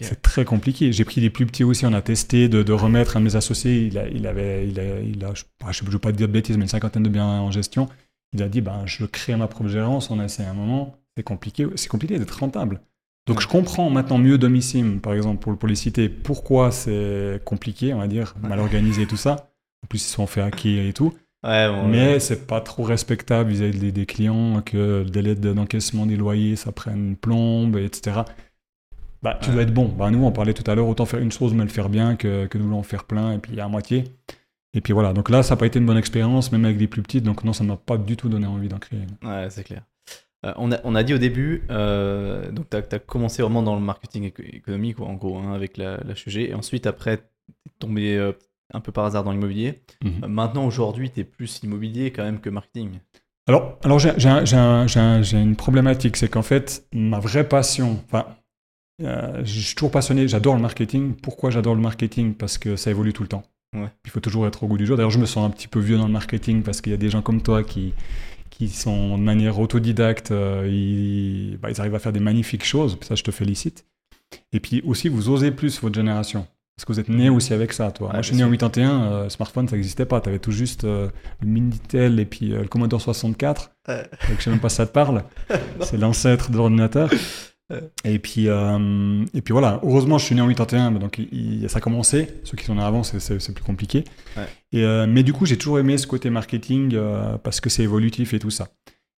[SPEAKER 2] c'est très compliqué. J'ai pris des plus petits aussi, on a testé de, remettre un de mes associés, il, a, il avait, il a, il a je ne veux pas dire de bêtises, mais une cinquantaine de biens en gestion. Il a dit, ben, je crée ma propre gérance, on a essayé un moment c'est compliqué, c'est compliqué d'être rentable. Donc je comprends maintenant mieux Domicile, par exemple, pour, pour les citer, pourquoi c'est compliqué, on va dire, mal organisé et tout ça. En plus, ils sont fait hacker et tout. mais c'est pas trop respectable vis-à-vis des, clients que le délai d'encaissement des loyers, ça prenne une plombe, etc. Bah, tu dois être bon. Bah, nous, on parlait tout à l'heure, autant faire une chose, mais le faire bien que, que nous en faire plein et puis à moitié. Et puis voilà. Donc là, ça n'a pas été une bonne expérience, même avec des plus petites. Donc non, ça ne m'a pas du tout donné envie d'en créer.
[SPEAKER 1] Ouais, c'est clair. Euh, on, a, dit au début, euh, donc tu as, commencé vraiment dans le marketing économique, en gros, hein, avec la, la et ensuite, après, tu es tombé euh, un peu par hasard dans l'immobilier. Mhm. maintenant, aujourd'hui, tu es plus immobilier quand même que marketing.
[SPEAKER 2] Alors, alors j'ai une problématique, c'est qu'en fait, ma vraie passion, enfin, je suis toujours passionné, j'adore le marketing. Pourquoi j'adore le marketing? Parce que ça évolue tout le temps. Il faut toujours être au goût du jour. D'ailleurs, je me sens un petit peu vieux dans le marketing parce qu'il y a des gens comme toi qui, qui sont de manière autodidacte, euh, ils, bah, ils, arrivent à faire des magnifiques choses. Ça, je te félicite. Et puis aussi, vous osez plus votre génération. Parce que vous êtes né aussi avec ça, toi. Moi, je suis né en 81, euh, smartphone, ça n'existait pas. Tu avais tout juste euh, le Minitel et puis le Commodore 64. Donc, je sais même pas si ça te parle. C'est l'ancêtre de l'ordinateur. Et puis, euh, et puis voilà, heureusement, je suis né en 81, donc ça a commencé. Ceux qui sont nés avant, c'est plus compliqué. Et, euh, mais du coup, j'ai toujours aimé ce côté marketing euh, parce que c'est évolutif et tout ça.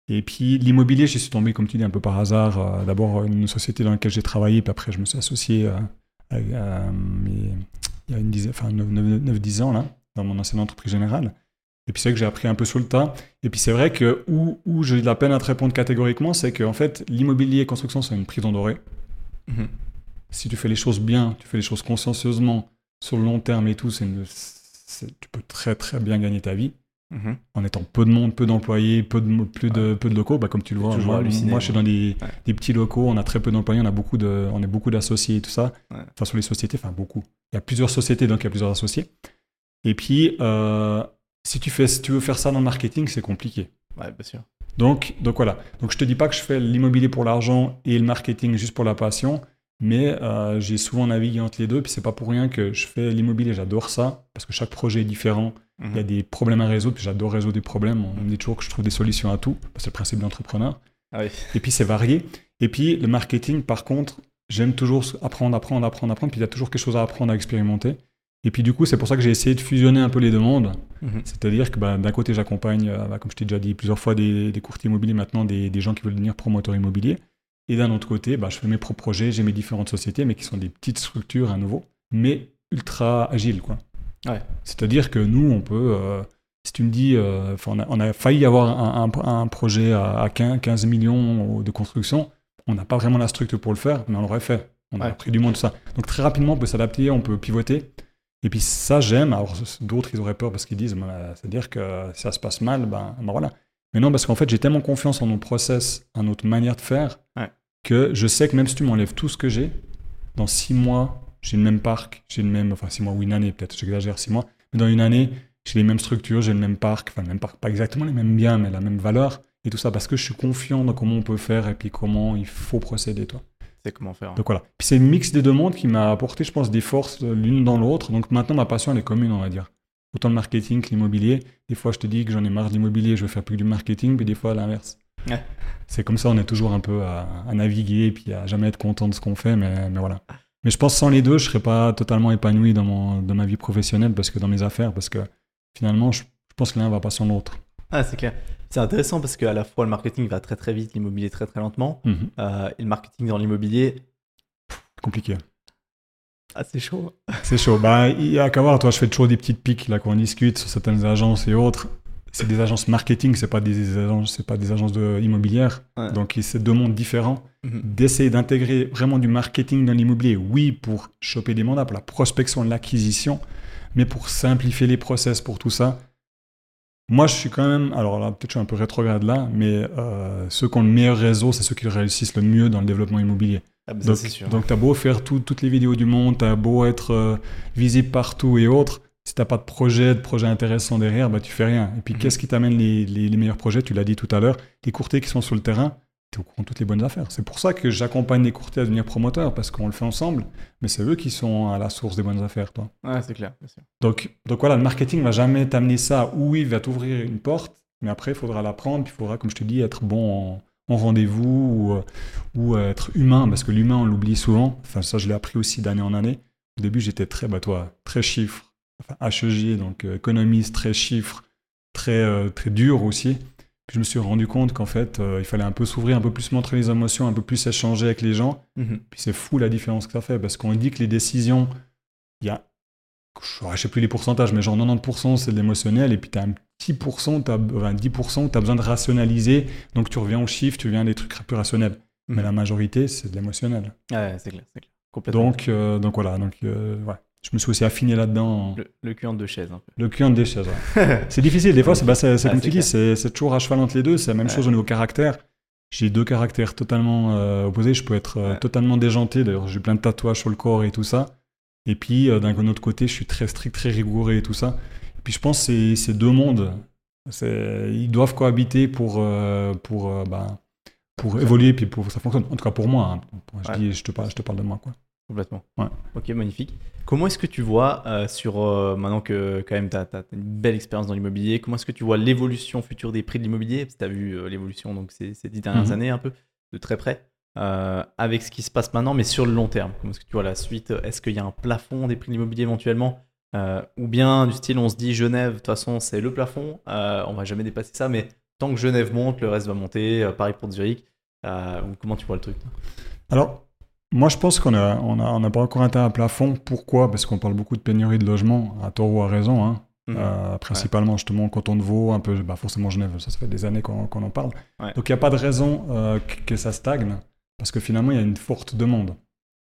[SPEAKER 2] Et puis l'immobilier, j'y suis tombé, comme tu dis, un peu par hasard. D'abord, une société dans laquelle j'ai travaillé, puis après, je me suis associé il y a une dizaine, enfin 9-10 ans, là, dans mon ancienne entreprise générale. Et puis c'est vrai que j'ai appris un peu sur le tas. Et puis c'est vrai que où, où j'ai de la peine à te répondre catégoriquement, c'est qu'en fait, l'immobilier et construction, c'est une prison dorée. Mhm. Si tu fais les choses bien, tu fais les choses consciencieusement, sur le long terme et tout, c'est tu peux très très bien gagner ta vie. Mhm. En étant peu de monde, peu d'employés, peu de, plus de, peu de locaux, bah, comme tu le vois, moi, moi, je suis dans des, des, petits locaux, on a très peu d'employés, on a beaucoup de, on est beaucoup d'associés et tout ça. Enfin, sur les sociétés, enfin beaucoup. Il y a plusieurs sociétés, donc il y a plusieurs associés. Et puis, euh, si tu, fais, si tu veux faire ça dans le marketing, c'est compliqué.
[SPEAKER 1] Ouais, bien sûr.
[SPEAKER 2] Donc, donc voilà. Donc je te dis pas que je fais l'immobilier pour l'argent et le marketing juste pour la passion, mais euh, j'ai souvent navigué entre les deux. Puis c'est pas pour rien que je fais l'immobilier. J'adore ça parce que chaque projet est différent. Il y a mhm. des problèmes à résoudre. Puis j'adore résoudre des problèmes. On me dit toujours que je trouve des solutions à tout. C'est le principe d'entrepreneur.
[SPEAKER 1] Ah
[SPEAKER 2] et puis c'est varié. Et puis le marketing, par contre, j'aime toujours apprendre, apprendre, apprendre, apprendre. Puis il y a toujours quelque chose à apprendre, à expérimenter. Et puis du coup, c'est pour ça que j'ai essayé de fusionner un peu les demandes. Mhm. C'est-à-dire que bah, d'un côté, j'accompagne, euh, bah, comme je t'ai déjà dit plusieurs fois, des, courtiers immobiliers, maintenant des, gens qui veulent devenir promoteurs immobiliers. Et d'un autre côté, bah, je fais mes propres projets, j'ai mes différentes sociétés, mais qui sont des petites structures à nouveau, mais ultra agiles. Quoi. C'est-à-dire que nous, on peut, euh, si tu me dis, euh, on, a, failli avoir un, projet à, 15 millions de construction, on n'a pas vraiment la structure pour le faire, mais on l'aurait fait. On a pris du monde, tout ça. Donc très rapidement, on peut s'adapter, on peut pivoter. Et puis ça, j'aime. Alors d'autres, ils auraient peur parce qu'ils disent, bah, c'est-à-dire que si ça se passe mal, ben, ben, voilà. Mais non, parce qu'en fait, j'ai tellement confiance en nos process, en notre manière de faire, que je sais que même si tu m'enlèves tout ce que j'ai, dans six mois, j'ai le même parc, j'ai le même, enfin six mois ou une année, peut-être, j'exagère six mois, mais dans une année, j'ai les mêmes structures, j'ai le même parc, enfin le même parc, pas exactement les mêmes biens, mais la même valeur, et tout ça parce que je suis confiant dans comment on peut faire et puis comment il faut procéder, toi
[SPEAKER 1] comment faire.
[SPEAKER 2] Donc voilà. Puis c'est le mix des deux mondes qui m'a apporté, je pense, des forces l'une dans l'autre. Donc maintenant, ma passion, elle est commune, on va dire. Autant le marketing que l'immobilier. Des fois, je te dis que j'en ai marre de l'immobilier, je veux faire plus du marketing, puis des fois, à l'inverse. C'est comme ça, on est toujours un peu à, naviguer, puis à jamais être content de ce qu'on fait, mais, mais, voilà. Mais je pense sans les deux, je serais pas totalement épanoui dans, mon, dans ma vie professionnelle, parce que dans mes affaires, parce que finalement, je, je pense que l'un va pas sans l'autre.
[SPEAKER 1] Ah, c'est clair. C'est intéressant parce qu'à la fois le marketing va très très vite, l'immobilier très très lentement. Mhm. Euh, et le marketing dans l'immobilier.
[SPEAKER 2] Compliqué.
[SPEAKER 1] Ah, c'est chaud.
[SPEAKER 2] C'est chaud. Bah, il y a qu'à voir, toi, je fais toujours des petites piques là qu'on discute sur certaines agences et autres. C'est des agences marketing, c'est pas des agences, c'est pas des agences de immobilières. Donc c'est deux mondes différents. Mhm. D'essayer d'intégrer vraiment du marketing dans l'immobilier, oui, pour choper des mandats, pour la prospection, l'acquisition, mais pour simplifier les process pour tout ça, moi, je suis quand même, alors là, peut-être je suis un peu rétrograde là, mais euh, ceux qui ont le meilleur réseau, c'est ceux qui réussissent le mieux dans le développement immobilier.
[SPEAKER 1] Ah,
[SPEAKER 2] donc, donc tu as beau faire toutes les vidéos du monde, tu as beau être euh, visible partout et autres, si tu n'as pas de projet, de projet intéressant derrière, bah, tu fais rien. Et puis, mhm. qu'est-ce qui t'amène les, les, meilleurs projets? Tu l'as dit tout à l'heure, les courtiers qui sont sur le terrain, tu es au courant de toutes les bonnes affaires. C'est pour ça que j'accompagne les courtiers à devenir promoteurs, parce qu'on le fait ensemble, mais c'est eux qui sont à la source des bonnes affaires, toi.
[SPEAKER 1] Ouais, c'est clair,
[SPEAKER 2] Donc, donc voilà, le marketing va jamais t'amener ça. Oui, il va t'ouvrir une porte, mais après, il faudra l'apprendre, puis il faudra, comme je te dis, être bon en, rendez-vous ou, euh, être humain, parce que l'humain, on l'oublie souvent. Enfin, ça, je l'ai appris aussi d'année en année. Au début, j'étais très, bah toi, très chiffre, enfin, HEG, donc euh, économiste, très chiffre, très, euh, très dur aussi je me suis rendu compte qu'en fait, euh, il fallait un peu s'ouvrir, un peu plus montrer les émotions, un peu plus échanger avec les gens. Mhm. Puis c'est fou la différence que ça fait, parce qu'on dit que les décisions, il y a, je ne sais plus les pourcentages, mais genre 90% c'est de l'émotionnel, et puis tu as un petit pourcent, as, 10% où tu as besoin de rationaliser, donc tu reviens au chiffre, tu reviens à des trucs plus rationnels. Mais mhm. la majorité, c'est de l'émotionnel.
[SPEAKER 1] Ouais, c'est clair, c'est clair.
[SPEAKER 2] Complètement. Donc, euh, donc voilà, donc, euh, ouais. Je me suis aussi affiné là-dedans.
[SPEAKER 1] Le, le cul en deux chaises.
[SPEAKER 2] Le cul en deux chaises, c'est difficile, des fois, c'est bah, ah, comme tu dis, c'est toujours à cheval entre les deux, c'est la même chose au niveau caractère. J'ai deux caractères totalement euh, opposés, je peux être euh, totalement déjanté, d'ailleurs j'ai plein de tatouages sur le corps et tout ça. Et puis euh, d'un autre côté, je suis très strict, très rigoureux et tout ça. Et puis je pense que ces deux mondes, ils doivent cohabiter pour, pour, bah, pour évoluer puis pour ça fonctionne. En tout cas pour moi, hein. je, dis, je, te parle, je te parle de moi. Quoi.
[SPEAKER 1] Complètement. Ouais. Ok, magnifique. Comment est-ce que tu vois, euh, sur euh, maintenant que quand même tu as, une belle expérience dans l'immobilier, comment est-ce que tu vois l'évolution future des prix de l'immobilier? Tu as vu euh, l'évolution donc ces, ces, dix dernières mhm. années un peu, de très près, avec ce qui se passe maintenant, mais sur le long terme. Comment est-ce que tu vois la suite? Est-ce qu'il y a un plafond des prix de l'immobilier éventuellement? Ou bien du style on se dit Genève, de toute façon c'est le plafond, on va jamais dépasser ça, mais tant que Genève monte, le reste va monter, pareil pour Zurich. comment tu vois le truc
[SPEAKER 2] Alors, moi, je pense qu'on n'a on a, on a pas encore atteint un plafond. Pourquoi? Parce qu'on parle beaucoup de pénurie de logements, à tort ou à raison. Hein. Mhm. Euh, principalement, justement, quand on vaut un peu, bah, forcément Genève, ça, ça fait des années qu'on en parle. Donc, il n'y a pas de raison euh, que, ça stagne, parce que finalement, il y a une forte demande.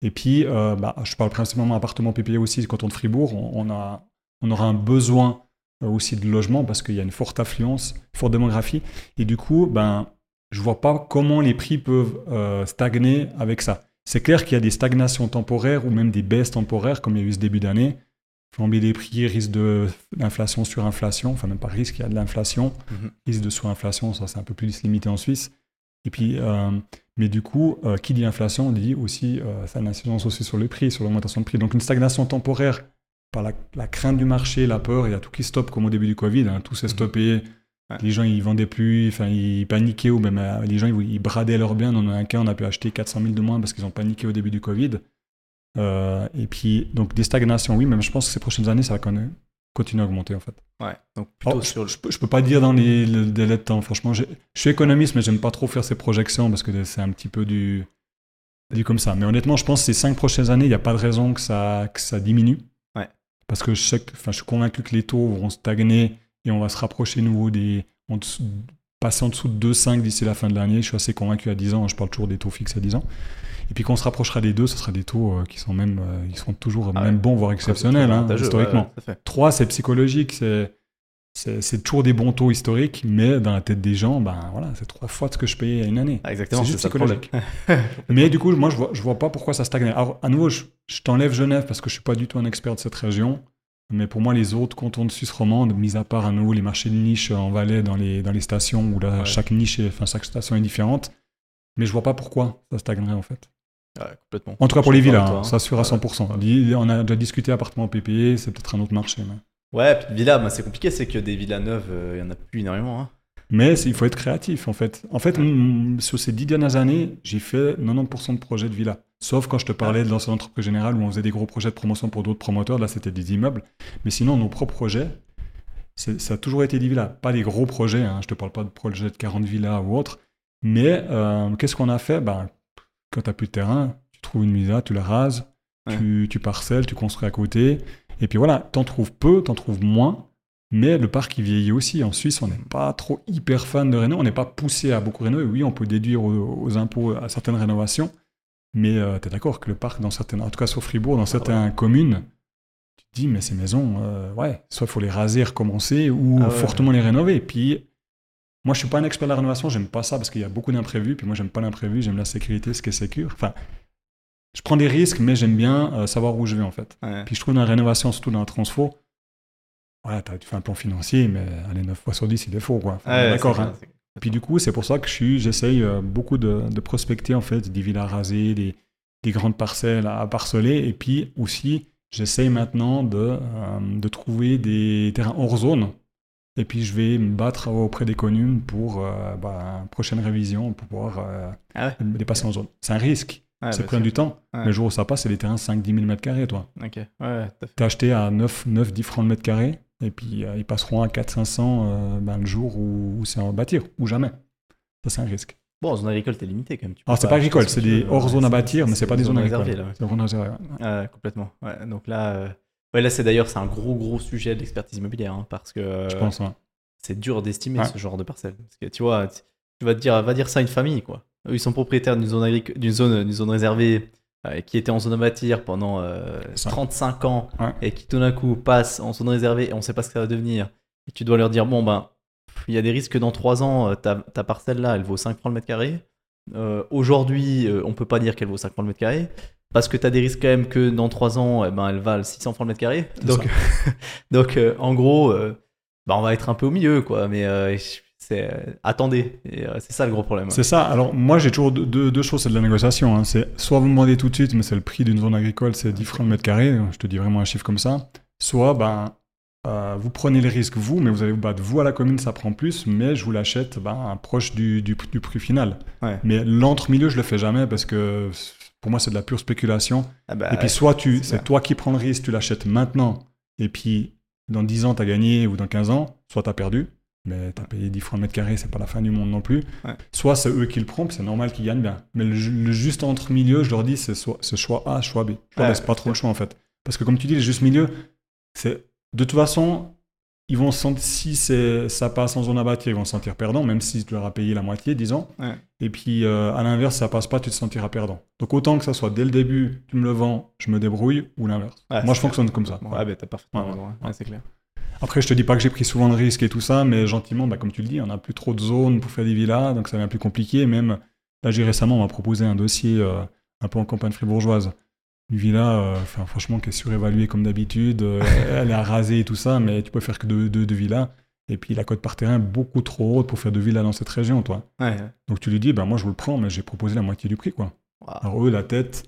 [SPEAKER 2] Et puis, euh, bah, je parle principalement appartement PPA aussi, quand on de Fribourg, on, a, on aura un besoin aussi de logement, parce qu'il y a une forte affluence, une forte démographie. Et du coup, ben, je ne vois pas comment les prix peuvent stagner avec ça. C'est clair qu'il y a des stagnations temporaires ou même des baisses temporaires, comme il y a eu ce début d'année. Flambée des prix, risque d'inflation sur inflation, enfin même pas risque, il y a de l'inflation, mhm. risque de sous-inflation, ça c'est un peu plus limité en Suisse. Et puis, euh, mais du coup, euh, qui dit inflation dit aussi, euh, ça a une incidence aussi sur le prix, sur l'augmentation de prix. Donc une stagnation temporaire par la, crainte du marché, la peur, il y a tout qui stoppe comme au début du Covid, hein, tout s'est mhm. Les gens, ils vendaient plus, enfin, ils paniquaient ou même euh, les gens, ils, bradaient leurs biens. Dans un cas, on a pu acheter 400 000 de moins parce qu'ils ont paniqué au début du Covid. Euh, et puis, donc, des stagnations, oui, mais je pense que ces prochaines années, ça va continuer à augmenter, en fait.
[SPEAKER 1] Ouais, donc plutôt oh, sur
[SPEAKER 2] je, je, peux pas dire dans les, délais de temps, franchement. Je suis économiste, mais j'aime pas trop faire ces projections parce que c'est un petit peu du, du comme ça. Mais honnêtement, je pense que ces cinq prochaines années, il n'y a pas de raison que ça, que ça diminue.
[SPEAKER 1] Ouais.
[SPEAKER 2] Parce que je, sais je suis convaincu que les taux vont stagner et on va se rapprocher nouveau des. Passer en dessous de 2,5 d'ici la fin de l'année. Je suis assez convaincu à 10 ans. Je parle toujours des taux fixes à 10 ans. Et puis quand on se rapprochera des deux, ce sera des taux euh, qui sont même, euh, ils seront toujours ah même bons, voire exceptionnels, hein, historiquement. 3, c'est psychologique, c'est, c'est, toujours des bons taux historiques, mais dans la tête des gens, ben voilà, c'est trois fois ce que je payais à une année.
[SPEAKER 1] Ah, exactement,
[SPEAKER 2] c'est juste psychologique. mais du coup, moi, je vois, je vois pas pourquoi ça stagne. Alors, à nouveau, je, je t'enlève Genève parce que je suis pas du tout un expert de cette région. Mais pour moi, les autres cantons de Suisse romande, mis à part à nous les marchés de niche en Valais dans les, dans les stations où là, chaque niche, enfin chaque station est différente. Mais je vois pas pourquoi ça stagnerait en fait.
[SPEAKER 1] complètement.
[SPEAKER 2] En tout cas pour les villas, hein, ça fera à 100%. On a déjà discuté appartement PPE, c'est peut-être un autre marché. Mais...
[SPEAKER 1] Ouais, puis villas, bah, c'est compliqué, c'est que des villas neuves, euh, il y en a plus énormément. Hein.
[SPEAKER 2] Mais il faut être créatif en fait. En fait, sur ces dix dernières années, j'ai fait 90% de projets de villas. Sauf quand je te parlais de l'ancienne entreprise générale où on faisait des gros projets de promotion pour d'autres promoteurs, là c'était des immeubles. Mais sinon, nos propres projets, ça a toujours été des villas. Pas des gros projets, hein. je te parle pas de projets de 40 villas ou autres. Mais euh, qu'est-ce qu'on a fait? Ben, Quand tu n'as plus de terrain, tu trouves une villa, tu la rases, tu, tu parcelles, tu construis à côté. Et puis voilà, tu en trouves peu, tu en trouves moins. Mais le parc, il vieillit aussi. En Suisse, on n'est pas trop hyper fan de rénover. On n'est pas poussé à beaucoup rénover. Oui, on peut déduire aux impôts à certaines rénovations. Mais euh, tu es d'accord que le parc, dans certaines, en tout cas sur Fribourg, dans certaines communes, tu te dis, mais ces maisons, euh, ouais, soit il faut les raser, recommencer, ou ah fortement les rénover. Puis, moi, je suis pas un expert de la rénovation, j'aime pas ça parce qu'il y a beaucoup d'imprévus. Puis moi, j'aime pas l'imprévu, j'aime la sécurité, ce qui est sécure. Enfin, je prends des risques, mais j'aime bien euh, savoir où je vais, en fait. Puis je trouve dans la rénovation, surtout dans la transfo, ouais, tu fais un plan financier, mais allez, 9 fois sur 10, il est faux, quoi. d'accord, hein. Puis du coup, c'est pour ça que j'essaye euh, beaucoup de, prospecter en fait des villas rasées, des, grandes parcelles à parceller. Et puis aussi, j'essaye maintenant de, euh, de, trouver des terrains hors zone. Et puis je vais me battre auprès des communes pour euh, bah, prochaine révision, pour pouvoir ah les passer en zone. C'est un risque. c'est prendre du temps. Le jour où ça passe, c'est des terrains 5-10 000 m2, toi.
[SPEAKER 1] Ok. Ouais,
[SPEAKER 2] T'as acheté à 9-10 francs le mètre carré. Et puis, euh, ils passeront à 400-500 euh, ben, le jour où, c'est en bâtir, ou jamais. Ça, c'est un risque.
[SPEAKER 1] Bon, en zone agricole, t'es limité quand même.
[SPEAKER 2] Alors, c'est pas agricole, c'est des hors zones à bâtir, mais c'est pas des zones agricoles. C'est
[SPEAKER 1] zones réservées. Ouais. complètement. Ouais, donc là, euh, ouais, là c'est d'ailleurs c'est un gros, gros sujet de l'expertise immobilière, hein, parce que
[SPEAKER 2] Je pense,
[SPEAKER 1] c'est dur d'estimer ce genre de parcelle. Parce que tu vois, tu vas te dire, va dire ça à une famille, quoi. Ils sont propriétaires d'une zone, d'une zone, zone réservée qui était en zone à bâtir pendant 35 ans et qui tout d'un coup passe en zone réservée et on sait pas ce que ça va devenir, et tu dois leur dire bon ben il y a des risques que dans 3 ans ta, ta parcelle là elle vaut 5 francs le mètre carré. Aujourd'hui on peut pas dire qu'elle vaut 5 francs le mètre carré parce que tu as des risques quand même que dans 3 ans, eh ben, elle valent 600 francs le mètre carré. Donc, donc euh, en gros, euh, bah, on va être un peu au milieu, quoi. Mais euh, c'est attendez, c'est ça le gros problème.
[SPEAKER 2] C'est ça. Alors moi, j'ai toujours deux, deux, choses, c'est de la négociation. Hein. C'est soit vous me demandez tout de suite, mais c'est le prix d'une zone agricole, c'est 10 francs le mètre carré. Je te dis vraiment un chiffre comme ça. Soit ben vous prenez le risque vous, mais vous allez vous battre vous à la commune, ça prend plus, mais je vous l'achète ben, proche du, du, du, prix final. Mais l'entre-milieu, je le fais jamais parce que pour moi, c'est de la pure spéculation. Ah bah, et puis, soit tu, c'est toi qui prends le risque, tu l'achètes maintenant, et puis dans 10 ans, tu as gagné, ou dans 15 ans, soit tu as perdu, mais tu as payé 10 francs le mètre carré, c'est pas la fin du monde non plus. Soit c'est eux qui le prennent, c'est normal qu'ils gagnent bien. Mais le, juste entre milieu, je leur dis, c'est soit, choix A, choix B. Je laisse pas trop le choix en fait. Parce que comme tu dis, le juste milieu, c'est de toute façon, ils vont sentir, si ça passe en zone abattue, ils vont se sentir perdants, même si tu leur as payé la moitié, disons. Et puis, euh, à l'inverse, ça passe pas, tu te sentiras perdant. Donc, autant que ça soit dès le début, tu me le vends, je me débrouille, ou l'inverse. Moi, je fonctionne comme ça.
[SPEAKER 1] Ouais, bah, t'as parfaitement c'est clair.
[SPEAKER 2] Après, je te dis pas que j'ai pris souvent de risques et tout ça, mais gentiment, bah, comme tu le dis, on n'a plus trop de zones pour faire des villas, donc ça devient plus compliqué. Même, là, j'ai récemment, on m'a proposé un dossier euh, un peu en campagne fribourgeoise une villa, euh, franchement, qui est surévaluée comme d'habitude. Euh, elle est à raser et tout ça, mais tu peux faire que deux, deux, villas. Et puis la cote par terrain est beaucoup trop haute pour faire deux villas dans cette région, toi. Donc tu lui dis, ben moi je vous le prends, mais j'ai proposé la moitié du prix, quoi. Alors eux, la tête,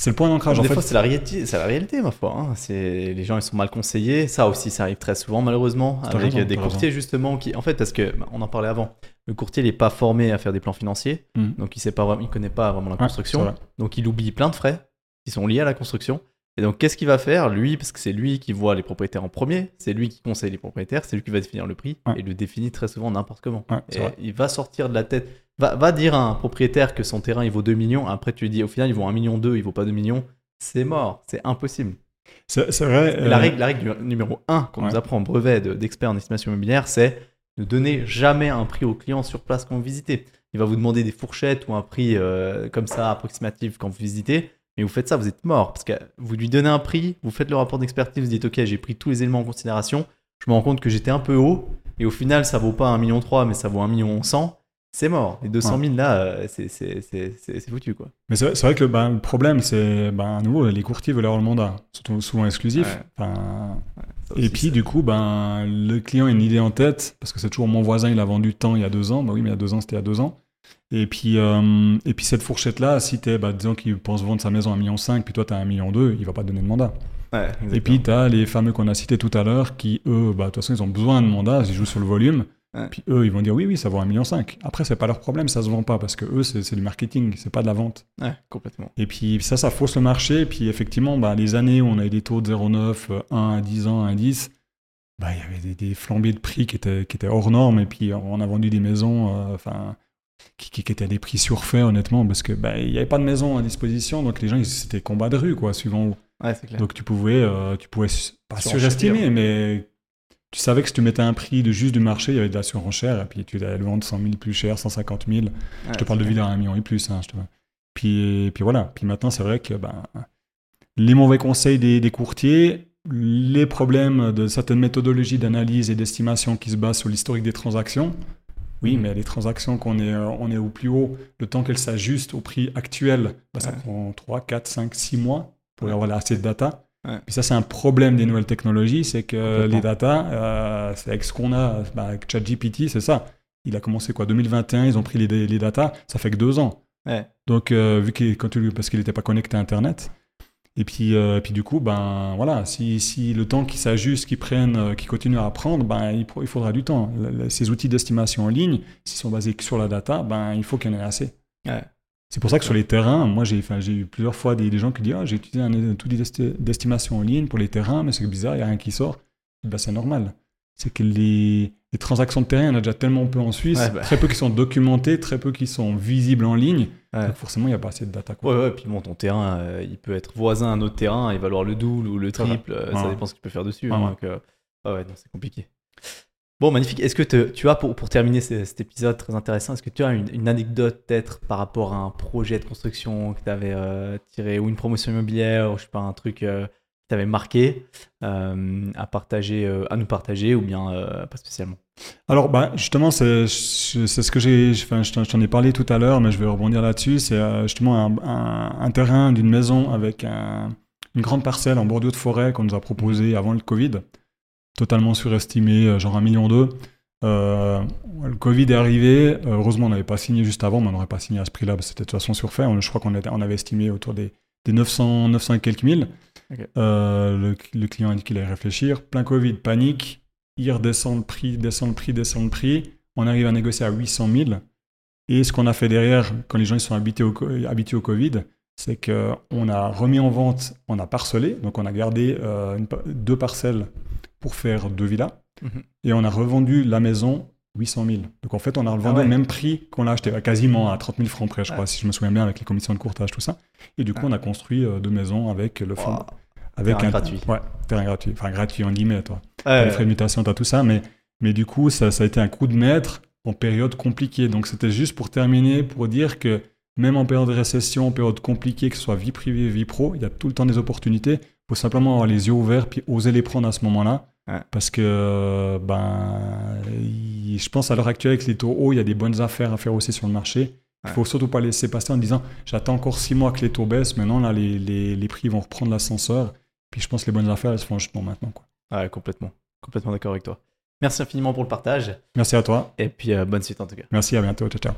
[SPEAKER 2] c'est le point d'ancrage.
[SPEAKER 1] Des fois, c'est la, réalité, c'est la réalité, ma foi. Hein. Les gens, ils sont mal conseillés. Ça aussi, ça arrive très souvent, malheureusement, avec des courtiers justement qui, en fait, parce que bah, on en parlait avant. Le courtier, il n'est pas formé à faire des plans financiers, hmm. donc il sait pas, il connaît pas vraiment la construction, donc il oublie plein de frais qui sont liés à la construction. Et donc, qu'est-ce qu'il va faire, lui Parce que c'est lui qui voit les propriétaires en premier, c'est lui qui conseille les propriétaires, c'est lui qui va définir le prix et le définit très souvent n'importe comment. et il va sortir de la tête, va, va, dire à un propriétaire que son terrain il vaut 2 millions, après tu lui dis au final il vaut 1 million 2, il vaut pas 2 millions, c'est mort, c'est impossible.
[SPEAKER 2] C'est vrai.
[SPEAKER 1] La, euh, règle, la règle numéro 1 qu'on nous apprend en brevet d'expert en estimation immobilière, c'est ne donner jamais un prix au client sur place quand vous visitez. Il va vous demander des fourchettes ou un prix euh, comme ça approximatif quand vous visitez mais vous faites ça, vous êtes mort. Parce que vous lui donnez un prix, vous faites le rapport d'expertise, vous dites Ok, j'ai pris tous les éléments en considération, je me rends compte que j'étais un peu haut, et au final, ça vaut pas 1,3 million, mais ça vaut 1,1 million. C'est mort. Les 200 000 là, euh, c'est foutu quoi.
[SPEAKER 2] Mais c'est vrai que ben, le problème, c'est ben, à nouveau, les courtiers veulent avoir le mandat, surtout souvent exclusif. et puis du coup, ben, le client a une idée en tête, parce que c'est toujours mon voisin, il a vendu tant il y a deux ans. Ben oui, mais il y a deux ans, c'était il y a deux ans. Et puis, euh, et puis cette fourchette-là, si tu es, bah, disons qu'il pense vendre sa maison à 1,5 million, puis toi tu as 1,2 million, il va pas te donner de mandat. et puis tu as les fameux qu'on a cités tout à l'heure qui, eux, bah, de toute façon, ils ont besoin de mandat, ils jouent sur le volume. Puis eux, ils vont dire oui, oui, ça vaut 1,5 million. Après, c'est pas leur problème, ça se vend pas parce que eux, c'est du marketing, c'est pas de la vente.
[SPEAKER 1] Ouais, complètement.
[SPEAKER 2] Et puis ça, ça fausse le marché. Et puis effectivement, bah, les années où on a eu des taux de 0,9, 1 à 10 ans, 1 à 10, bah, il y avait des, des flambées de prix qui étaient, qui étaient hors normes. Et puis on a vendu des maisons, euh, qui, qui, étaient à des prix surfaits, honnêtement, parce que bah, il n'y avait pas de maison à disposition, donc les gens, c'était combat de rue, quoi, suivant où.
[SPEAKER 1] Ouais, clair.
[SPEAKER 2] Donc tu pouvais, euh, tu pouvais pas surestimer, mais tu savais que si tu mettais un prix de juste du marché, il y avait de la surenchère, et puis tu allais le vendre 100 000 plus cher, 150 000. je te parle de villas à 1 million et plus. Hein, je te... puis, puis voilà. Puis maintenant, c'est vrai que ben, les mauvais conseils des, des courtiers, les problèmes de certaines méthodologies d'analyse et d'estimation qui se basent sur l'historique des transactions, oui, mais les transactions qu'on est, euh, on est au plus haut, le temps qu'elles s'ajustent au prix actuel, bah, ça prend 3, 4, 5, 6 mois pour avoir assez de data. Puis ça, c'est un problème des nouvelles technologies, c'est que les data, euh, c'est avec ce qu'on a, bah, avec ChatGPT, c'est ça. Il a commencé quoi 2021, ils ont pris les, les data, ça fait que deux ans. Donc, euh, vu qu'il, parce qu'il n'était pas connecté à Internet, et puis, euh, puis du coup, ben voilà, si, si le temps qu'ils s'ajustent, qu'ils prennent, euh, qu'ils continuent à apprendre, ben il, il faudra du temps. ces outils d'estimation en ligne, s'ils sont basés sur la data, ben il faut qu'il y en ait assez. C'est pour ça que sur les terrains, moi j'ai eu plusieurs fois des, gens qui disent ah, j'ai utilisé un, outil d'estimation en ligne pour les terrains, mais c'est bizarre, il n'y a rien qui sort. Ben, c'est normal. C'est que les, les, transactions de terrain, il y en a déjà tellement peu en Suisse, bah. très peu qui sont documentées, très peu qui sont visibles en ligne. Donc forcément, il n'y a pas assez de data.
[SPEAKER 1] Quoi. Ouais, ouais, puis bon, ton terrain, euh, il peut être voisin à un autre terrain et valoir le double ou le triple, ça, dépend ce que tu peux faire dessus. donc, euh, ouais, c'est compliqué. Bon, magnifique. Est-ce que tu as, pour, pour terminer cet épisode très intéressant, est-ce que tu as une, anecdote peut-être par rapport à un projet de construction que tu avais euh, tiré ou une promotion immobilière ou je sais pas, un truc euh, t'avait marqué euh, à, partager, à nous partager ou bien pas spécialement
[SPEAKER 2] Alors, bah, justement, c'est ce que j'ai. Je t'en ai parlé tout à l'heure, mais je vais rebondir là-dessus. C'est justement un, terrain d'une maison avec une grande parcelle en bordure de forêt qu'on nous a proposé avant le Covid totalement surestimé, euh, genre un million d'eux. Euh, le Covid est arrivé. Euh, heureusement, on n'avait pas signé juste avant, mais on n'aurait pas signé à ce prix-là, c'était de toute façon surfait. je crois qu'on on avait estimé autour des, des 900, 900 et quelques mille. Le, client a dit qu'il allait réfléchir. Plein Covid, panique. Il redescend le prix, descend le prix, descend le prix. On arrive à négocier à 800 000. Et ce qu'on a fait derrière, quand les gens ils sont habitués au, habitués au Covid, c'est qu'on a remis en vente, on a parcelé. Donc, on a gardé deux parcelles pour faire deux villas. Mhm. Et on a revendu la maison 800 000. Donc en fait, on a revendu ah au même prix qu'on l'a acheté, quasiment à 30 000 francs près, je crois, si je me souviens bien, avec les commissions de courtage, tout ça. Et du coup, on a construit euh, deux maisons avec le fond.
[SPEAKER 1] Avec terrain un gratuit.
[SPEAKER 2] Ouais, terrain gratuit. Enfin, gratuit en guillemets, toi. Les frais de mutation, tu as tout ça. Mais, mais du coup, ça, ça a été un coup de maître en période compliquée. Donc c'était juste pour terminer, pour dire que même en période de récession, en période compliquée, que ce soit vie privée, vie pro, il y a tout le temps des opportunités. Il faut simplement avoir les yeux ouverts puis oser les prendre à ce moment-là. Parce que ben, je pense à l'heure actuelle avec les taux hauts, il y a des bonnes affaires à faire aussi sur le marché. Il ne faut surtout pas laisser passer en disant j'attends encore six mois que les taux baissent. Maintenant, là, les, les, les prix vont reprendre l'ascenseur. Puis je pense que les bonnes affaires, elles se font justement maintenant. Quoi.
[SPEAKER 1] Ouais, complètement. Complètement d'accord avec toi. Merci infiniment pour le partage.
[SPEAKER 2] Merci à toi.
[SPEAKER 1] Et puis euh, bonne suite en tout cas.
[SPEAKER 2] Merci, à bientôt. Ciao, ciao.